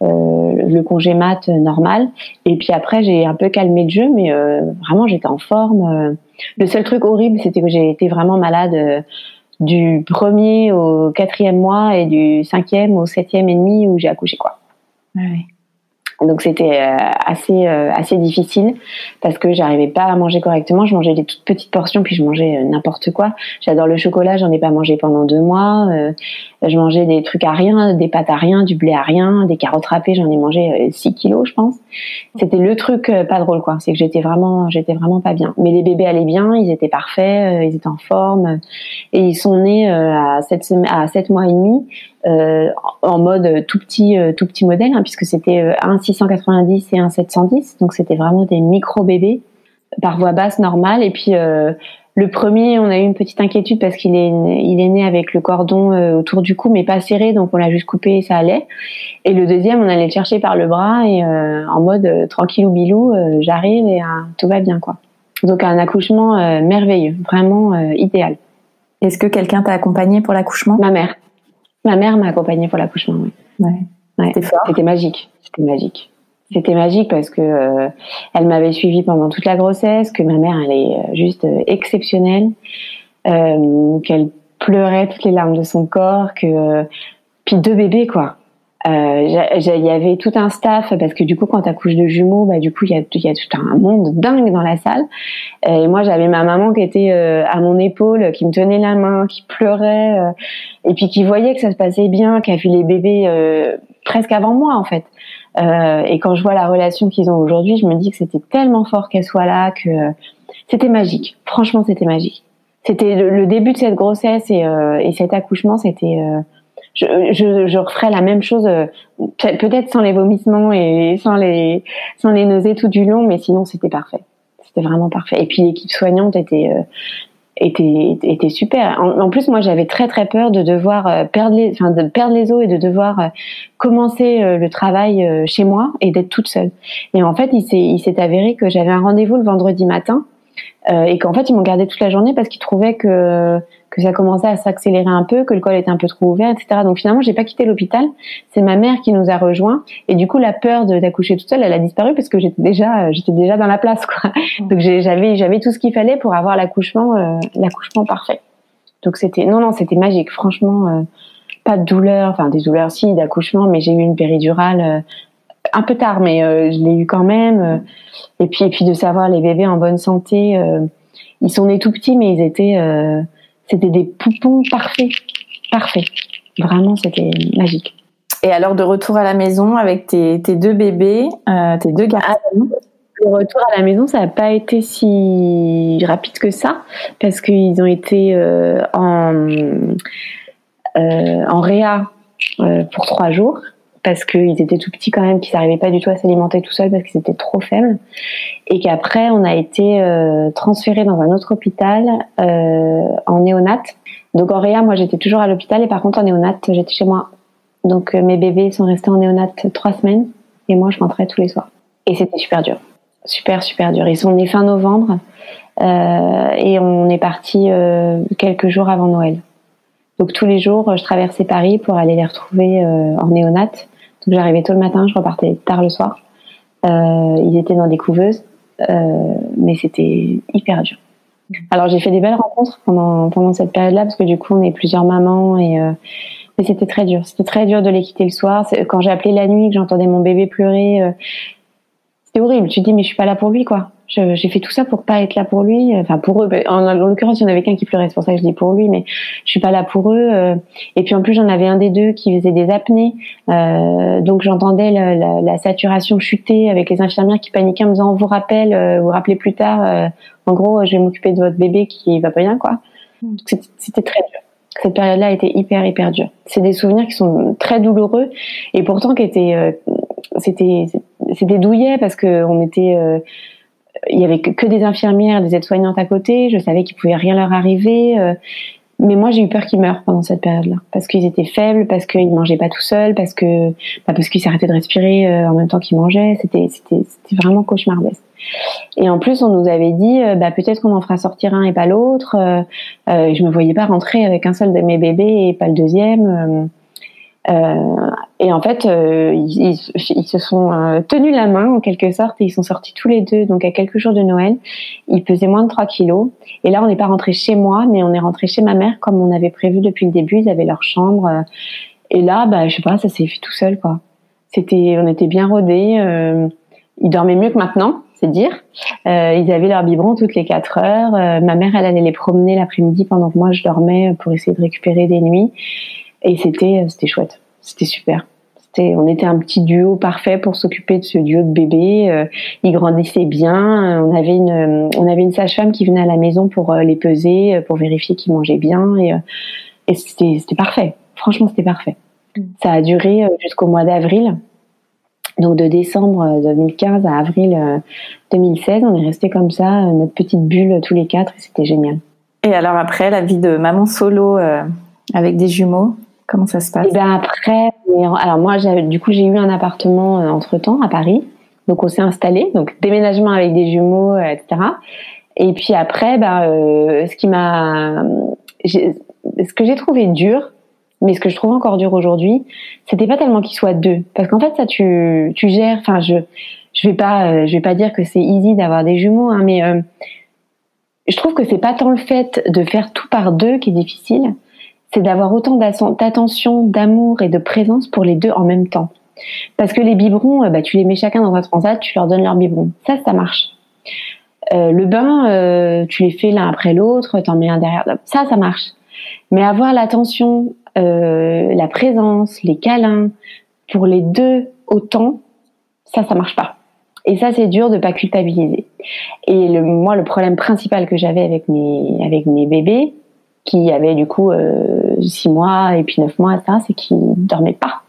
le congé mat normal. Et puis après, j'ai un peu calmé le jeu, mais vraiment, j'étais en forme. Le seul truc horrible, c'était que j'ai été vraiment malade du premier au quatrième mois et du cinquième au septième et demi où j'ai accouché quoi. Ouais. Donc c'était euh, assez euh, assez difficile parce que j'arrivais pas à manger correctement. Je mangeais des toutes petites portions puis je mangeais euh, n'importe quoi. J'adore le chocolat, j'en ai pas mangé pendant deux mois. Je mangeais des trucs à rien, des pâtes à rien, du blé à rien, des carottes râpées. J'en ai mangé 6 kilos, je pense. C'était le truc pas drôle quoi. C'est que j'étais vraiment j'étais vraiment pas bien. Mais les bébés allaient bien, ils étaient parfaits, ils étaient en forme et ils sont nés à 7 à 7 mois et demi euh, en mode tout petit, euh, tout petit modèle, hein, puisque c'était euh, un 690 et un 710, donc c'était vraiment des micro bébés par voie basse normale. Et puis le premier, on a eu une petite inquiétude parce qu'il est, il est né avec le cordon autour du cou, mais pas serré, donc on l'a juste coupé et ça allait. Et le deuxième, on allait le chercher par le bras et en mode tranquille ou bilou, j'arrive et tout va bien quoi. Donc un accouchement merveilleux, vraiment idéal. Est-ce que quelqu'un t'a accompagné pour l'accouchement? Ma mère. Ma mère m'a accompagnée pour l'accouchement, oui. Ouais. C'était fort? C'était magique. C'était magique. C'était magique parce que euh, elle m'avait suivie pendant toute la grossesse, que ma mère elle est euh, juste euh, exceptionnelle, qu'elle pleurait toutes les larmes de son corps, que puis deux bébés quoi. Il y avait tout un staff parce que du coup quand t'accouches de jumeaux bah du coup il y a, y a tout un monde dingue dans la salle et moi j'avais ma maman qui était à mon épaule qui me tenait la main qui pleurait et puis qui voyait que ça se passait bien qui a vu les bébés presque avant moi en fait et quand je vois la relation qu'ils ont aujourd'hui je me dis que c'était tellement fort qu'elle soit là que c'était magique franchement c'était magique c'était le, début de cette grossesse et, et cet accouchement c'était je, je, je, la même chose, euh, peut-être sans les vomissements et sans les, sans les nausées tout du long, mais sinon c'était parfait. C'était vraiment parfait. Et puis l'équipe soignante était, euh, était, était super. En, plus, moi, j'avais très très peur de devoir euh, perdre les, enfin, de perdre les os et de devoir commencer le travail chez moi et d'être toute seule. Et en fait, il s'est, il s'est avéré que j'avais un rendez-vous le vendredi matin euh, et qu'en fait ils m'ont gardé toute la journée parce qu'ils trouvaient que que ça commençait à s'accélérer un peu, que le col était un peu trop ouvert, etc. Donc finalement j'ai pas quitté l'hôpital, c'est ma mère qui nous a rejoints et du coup la peur d'accoucher toute seule elle a disparu parce que j'étais déjà j'étais déjà dans la place quoi. Donc j'avais j'avais tout ce qu'il fallait pour avoir l'accouchement euh, l'accouchement parfait. Donc c'était non non c'était magique franchement. Euh, pas de douleur, enfin des douleurs si d'accouchement, mais j'ai eu une péridurale un peu tard, mais euh, je l'ai eu quand même. Euh. et puis, et puis de savoir les bébés en bonne santé, euh, ils sont nés tout petits, mais ils étaient, c'était des poupons parfaits, parfaits. Vraiment, c'était magique. Et alors de retour à la maison avec tes, tes deux bébés, tes deux garçons. Ah, le retour à la maison, ça n'a pas été si rapide que ça, parce qu'ils ont été en, en réa pour trois jours parce qu'ils étaient tout petits quand même, qu'ils n'arrivaient pas du tout à s'alimenter tout seuls parce qu'ils étaient trop faibles. Et qu'après, on a été euh, transférés dans un autre hôpital euh, en néonat. Donc en réa, moi j'étais toujours à l'hôpital et par contre en néonat, j'étais chez moi. Donc euh, mes bébés sont restés en néonat trois semaines et moi je rentrais tous les soirs. Et c'était super dur. Super, super dur. Ils sont nés fin novembre et on est parti quelques jours avant Noël. Donc tous les jours, je traversais Paris pour aller les retrouver en néonat. J'arrivais tôt le matin, je repartais tard le soir. Euh, ils étaient dans des couveuses, euh, mais c'était hyper dur. Alors j'ai fait des belles rencontres pendant pendant cette période-là parce que du coup on est plusieurs mamans et euh, Mais c'était très dur. C'était très dur de les quitter le soir. Quand j'ai appelé la nuit, que j'entendais mon bébé pleurer, euh, c'était horrible. Tu te dis, mais je suis pas là pour lui, quoi. J'ai fait tout ça pour pas être là pour lui. Enfin, pour eux. En, l'occurrence, il y en avait qu'un qui pleurait. C'est pour ça que je dis pour lui, mais je suis pas là pour eux. Euh. Et puis en plus, j'en avais un des deux qui faisait des apnées. Euh, donc j'entendais la, la, la, saturation chuter avec les infirmières qui paniquaient en me disant, on vous rappelle, euh, vous rappelez plus tard. en gros, je vais m'occuper de votre bébé qui va pas bien, quoi. C'était très dur cette période-là a été hyper hyper dure. C'est des souvenirs qui sont très douloureux et pourtant qui étaient euh, c'était c'était douillet parce que on était euh, il y avait que, des infirmières, des aides-soignantes à côté. Je savais qu'il pouvait rien leur arriver. Euh, mais moi, j'ai eu peur qu'ils meurent pendant cette période-là, parce qu'ils étaient faibles, parce qu'ils mangeaient pas tout seuls, parce que, bah, parce qu'ils s'arrêtaient de respirer en même temps qu'ils mangeaient. C'était, c'était, c'était vraiment cauchemardesque. Et en plus, on nous avait dit, euh, bah, peut-être qu'on en fera sortir un et pas l'autre. Euh, euh, je me voyais pas rentrer avec un seul de mes bébés et pas le deuxième. Euh, et en fait, ils, ils, se sont tenus la main en quelque sorte et ils sont sortis tous les deux. Donc à quelques jours de Noël, ils pesaient moins de 3 kilos. Et là, on n'est pas rentré chez moi, mais on est rentré chez ma mère comme on avait prévu depuis le début. Ils avaient leur chambre. et là, bah, je sais pas, ça s'est fait tout seul, quoi. C'était, on était bien rodés. ils dormaient mieux que maintenant c'est dire. Euh, ils avaient leur biberon toutes les quatre heures. Euh, ma mère, elle allait les promener l'après-midi pendant que moi je dormais pour essayer de récupérer des nuits. Et c'était, euh, c'était chouette. C'était super. C'était, on était un petit duo parfait pour s'occuper de ce duo de bébés. Euh, ils grandissaient bien. On avait une, on avait une sage-femme qui venait à la maison pour les peser, pour vérifier qu'ils mangeaient bien. Et, et c'était, c'était parfait. Franchement, c'était parfait. Mm. Ça a duré jusqu'au mois d'avril. Donc de décembre 2015 euh, à avril 2016, euh, on est resté comme ça, euh, notre petite bulle tous les quatre, et c'était génial. Et alors après, la vie de maman solo avec des jumeaux, comment ça se passe? Eh ben après, alors moi, du coup, j'ai eu un appartement entre temps à Paris, donc on s'est installé, donc déménagement avec des jumeaux, etc. Et puis après, ben, ce qui m'a, ce que j'ai trouvé dur, mais ce que je trouve encore dur aujourd'hui, c'était pas tellement qu'ils soient deux, parce qu'en fait ça tu tu gères. Enfin je je vais pas euh, je vais pas dire que c'est easy d'avoir des jumeaux, hein, mais euh, je trouve que c'est pas tant le fait de faire tout par deux qui est difficile, c'est d'avoir autant d'attention, d'amour et de présence pour les deux en même temps. Parce que les biberons, euh, bah, tu les mets chacun dans un transat, tu leur donnes leur biberon. Ça, ça marche. Euh, le bain, euh, tu les fais l'un après l'autre, t'en mets un derrière. Ça, ça marche. Mais avoir l'attention la présence, les câlins, pour les deux autant, ça, ça marche pas. Et ça, c'est dur de pas culpabiliser. Et moi, le problème principal que j'avais avec mes, avec mes bébés, qui avaient du coup six mois et puis neuf mois, ça, c'est qu'ils dormaient pas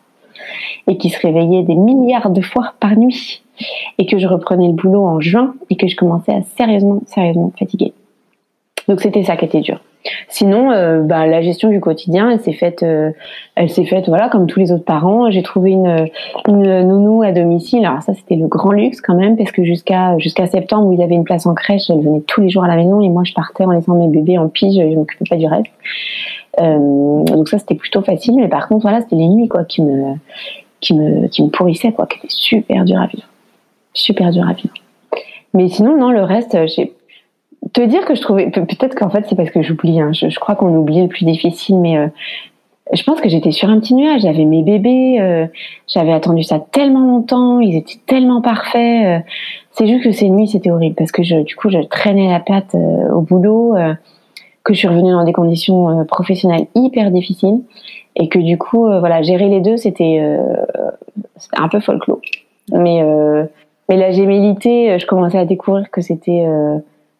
et qui se réveillaient des milliards de fois par nuit et que je reprenais le boulot en juin et que je commençais à sérieusement, sérieusement fatiguer. Donc c'était ça qui était dur. Sinon, euh, bah, la gestion du quotidien, elle s'est faite, euh, elle s'est faite, voilà, comme tous les autres parents. J'ai trouvé une, une nounou à domicile. Alors ça, c'était le grand luxe quand même, parce que jusqu'à jusqu'à septembre, où il avait une place en crèche, elle venait tous les jours à la maison et moi, je partais en laissant mes bébés en pige. Je m'occupais pas du reste. Euh, donc ça, c'était plutôt facile. Mais par contre, voilà, c'était les nuits quoi qui me qui me qui me pourrissaient quoi, qui étaient super dur à vivre, super dur à vivre. Mais sinon, non, le reste, j'ai te dire que je trouvais peut-être qu'en fait c'est parce que j'oublie hein. je, crois qu'on oublie le plus difficile mais euh, je pense que j'étais sur un petit nuage j'avais mes bébés euh, j'avais attendu ça tellement longtemps ils étaient tellement parfaits euh. c'est juste que ces nuits c'était horrible parce que du coup je traînais la patte au boulot que je suis revenue dans des conditions professionnelles hyper difficiles et que du coup voilà gérer les deux c'était un peu folklore. Mais mais la gémellité je commençais à découvrir que c'était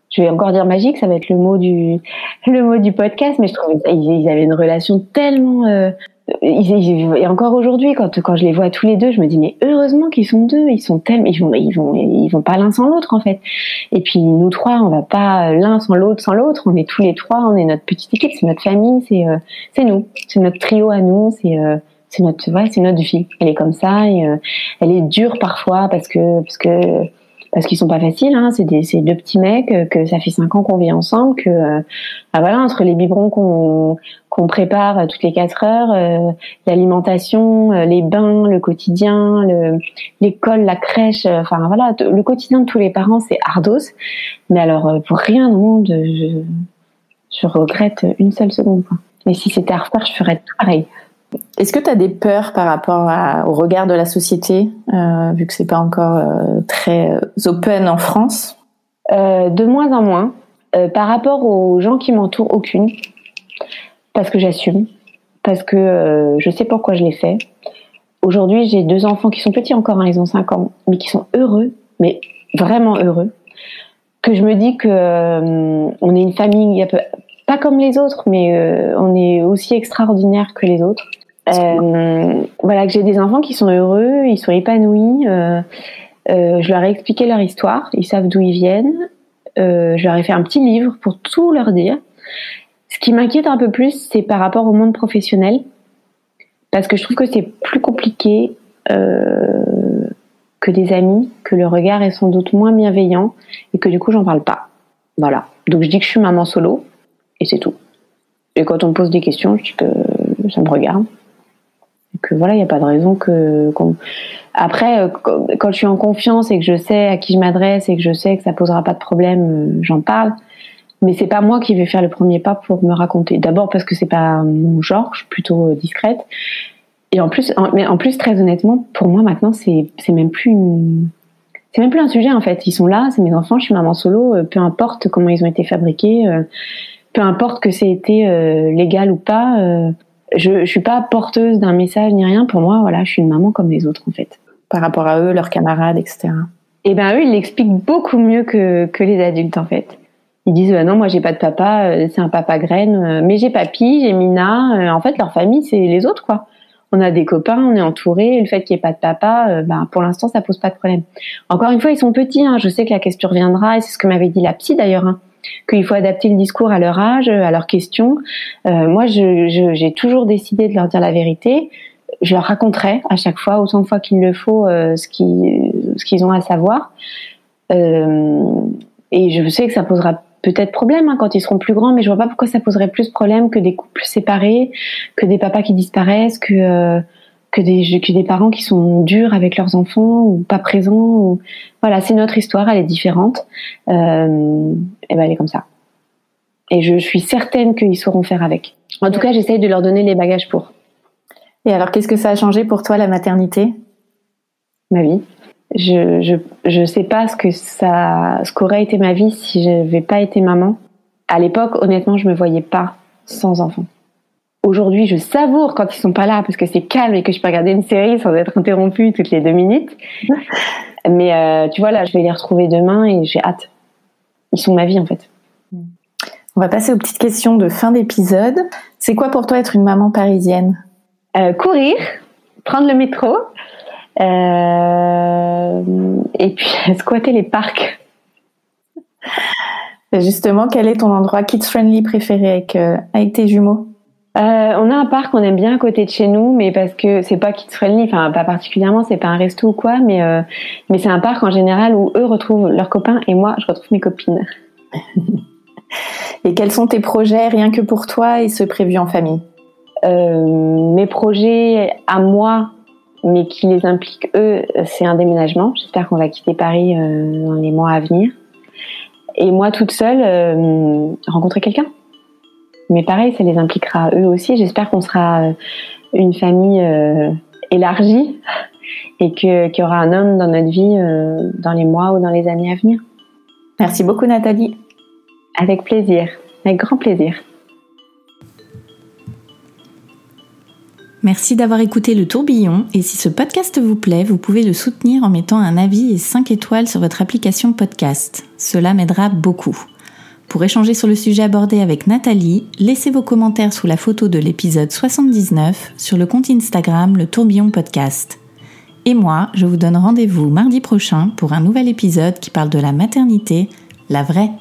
je vais encore dire magique, ça va être le mot du le mot du podcast, mais je trouvais ils, avaient une relation tellement euh, et encore aujourd'hui quand quand je les vois tous les deux, je me dis mais heureusement qu'ils sont deux, ils sont tellement ils vont ils vont ils vont pas l'un sans l'autre en fait. Et puis nous trois, on va pas l'un sans l'autre sans l'autre, on est tous les trois, on est notre petite équipe, c'est notre famille, c'est euh, c'est nous, c'est notre trio à nous, c'est euh, c'est notre ouais, c'est notre vie. Elle est comme ça et elle est dure parfois parce que parce que parce qu'ils sont pas faciles. Hein. C'est deux petits mecs euh, que ça fait cinq ans qu'on vit ensemble, que euh, bah voilà entre les biberons qu'on qu'on prépare euh, toutes les quatre heures, l'alimentation, les bains, le quotidien, l'école, la crèche, enfin voilà, le quotidien de tous les parents c'est ardos. Mais alors pour rien au monde, je, je regrette une seule seconde. Mais si c'était à refaire, je ferais pareil. Est-ce que tu as des peurs par rapport au regard de la société, euh, vu que c'est pas encore euh, très euh, open en France? De moins en moins. par rapport aux gens qui m'entourent, aucune. Parce que j'assume. Parce que je sais pourquoi je l'ai fait. Aujourd'hui, j'ai deux enfants qui sont petits encore, hein, ils ont 5 ans, mais qui sont heureux, mais vraiment heureux. Que je me dis que on est une famille pas comme les autres, mais on est aussi extraordinaire que les autres. Euh, voilà, que j'ai des enfants qui sont heureux, ils sont épanouis. Euh, euh, je leur ai expliqué leur histoire, ils savent d'où ils viennent. je leur ai fait un petit livre pour tout leur dire. Ce qui m'inquiète un peu plus, c'est par rapport au monde professionnel, parce que je trouve que c'est plus compliqué que des amis, que le regard est sans doute moins bienveillant et que du coup j'en parle pas. Voilà. Donc je dis que je suis maman solo et c'est tout. Et quand on me pose des questions, je dis que ça me regarde que voilà, il n'y a pas de raison que. Après, euh, quand je suis en confiance et que je sais à qui je m'adresse et que je sais que ça posera pas de problème, euh, j'en parle. Mais c'est pas moi qui vais faire le premier pas pour me raconter. D'abord parce que c'est pas mon genre, je suis plutôt euh, discrète. Et en plus, mais en plus très honnêtement, pour moi maintenant, c'est c'est même plus c'est même plus un sujet en fait. Ils sont là, c'est mes enfants, je suis maman solo, peu importe comment ils ont été fabriqués, peu importe que c'est été légal ou pas je, je suis pas porteuse d'un message ni rien. Pour moi, voilà, je suis une maman comme les autres en fait. Par rapport à eux, leurs camarades, etc. Et eh ben eux, ils l'expliquent beaucoup mieux que, que les adultes en fait. Ils disent bah non, moi j'ai pas de papa, euh, c'est un papa graine, euh, mais j'ai papy, j'ai Mina. Euh, en fait, leur famille, c'est les autres quoi. On a des copains, on est entouré. Le fait qu'il n'y ait pas de papa, bah, pour l'instant, ça pose pas de problème. Encore une fois, ils sont petits. Hein. Je sais que la question reviendra, et c'est ce que m'avait dit la psy d'ailleurs. Hein qu'il faut adapter le discours à leur âge, à leurs questions. Euh, moi, j'ai toujours décidé de leur dire la vérité. Je leur raconterai à chaque fois, autant de fois qu'il le faut, euh, ce qu'ils ont à savoir. Euh, et je sais que ça posera peut-être problème hein, quand ils seront plus grands, mais je vois pas pourquoi ça poserait plus de problème que des couples séparés, que des papas qui disparaissent, que que des, que des parents qui sont durs avec leurs enfants ou pas présents. Ou... Voilà, c'est notre histoire, elle est différente. Euh, et ben elle est comme ça. Et je suis certaine qu'ils sauront faire avec. En tout cas, j'essaye de leur donner les bagages pour. Et alors, qu'est-ce que ça a changé pour toi la maternité? Ma vie. Je je je sais pas ce que ça ce qu'aurait été ma vie si je n'avais pas été maman. À l'époque, honnêtement, je me voyais pas sans enfant. Aujourd'hui, je savoure quand ils sont pas là parce que c'est calme et que je peux regarder une série sans être interrompue toutes les deux minutes. Mais euh, tu vois, là, je vais les retrouver demain et j'ai hâte. Ils sont ma vie, en fait. On va passer aux petites questions de fin d'épisode. C'est quoi pour toi être une maman parisienne? Euh, Courir, prendre le métro euh, et puis squatter les parcs. Justement, quel est ton endroit kids-friendly préféré avec, avec tes jumeaux? Euh, on a un parc qu'on aime bien à côté de chez nous, mais parce que c'est pas kids friendly, enfin pas particulièrement, c'est pas un resto ou quoi, mais euh, mais c'est un parc en général où eux retrouvent leurs copains et moi je retrouve mes copines. et quels sont tes projets rien que pour toi et ceux prévus en famille? Euh, Mes projets à moi, mais qui les impliquent eux, c'est un déménagement. J'espère qu'on va quitter Paris dans les mois à venir. Et moi toute seule, rencontrer quelqu'un mais pareil, ça les impliquera eux aussi. J'espère qu'on sera euh, une famille euh, élargie et qu'il y aura un homme dans notre vie euh, dans les mois ou dans les années à venir. Merci beaucoup Nathalie. Avec plaisir, avec grand plaisir. Merci d'avoir écouté le tourbillon et si ce podcast vous plaît, vous pouvez le soutenir en mettant un avis et 5 étoiles sur votre application podcast. Cela m'aidera beaucoup. Pour échanger sur le sujet abordé avec Nathalie, laissez vos commentaires sous la photo de l'épisode 79 sur le compte Instagram Le Tourbillon Podcast. Et moi, je vous donne rendez-vous mardi prochain pour un nouvel épisode qui parle de la maternité, la vraie.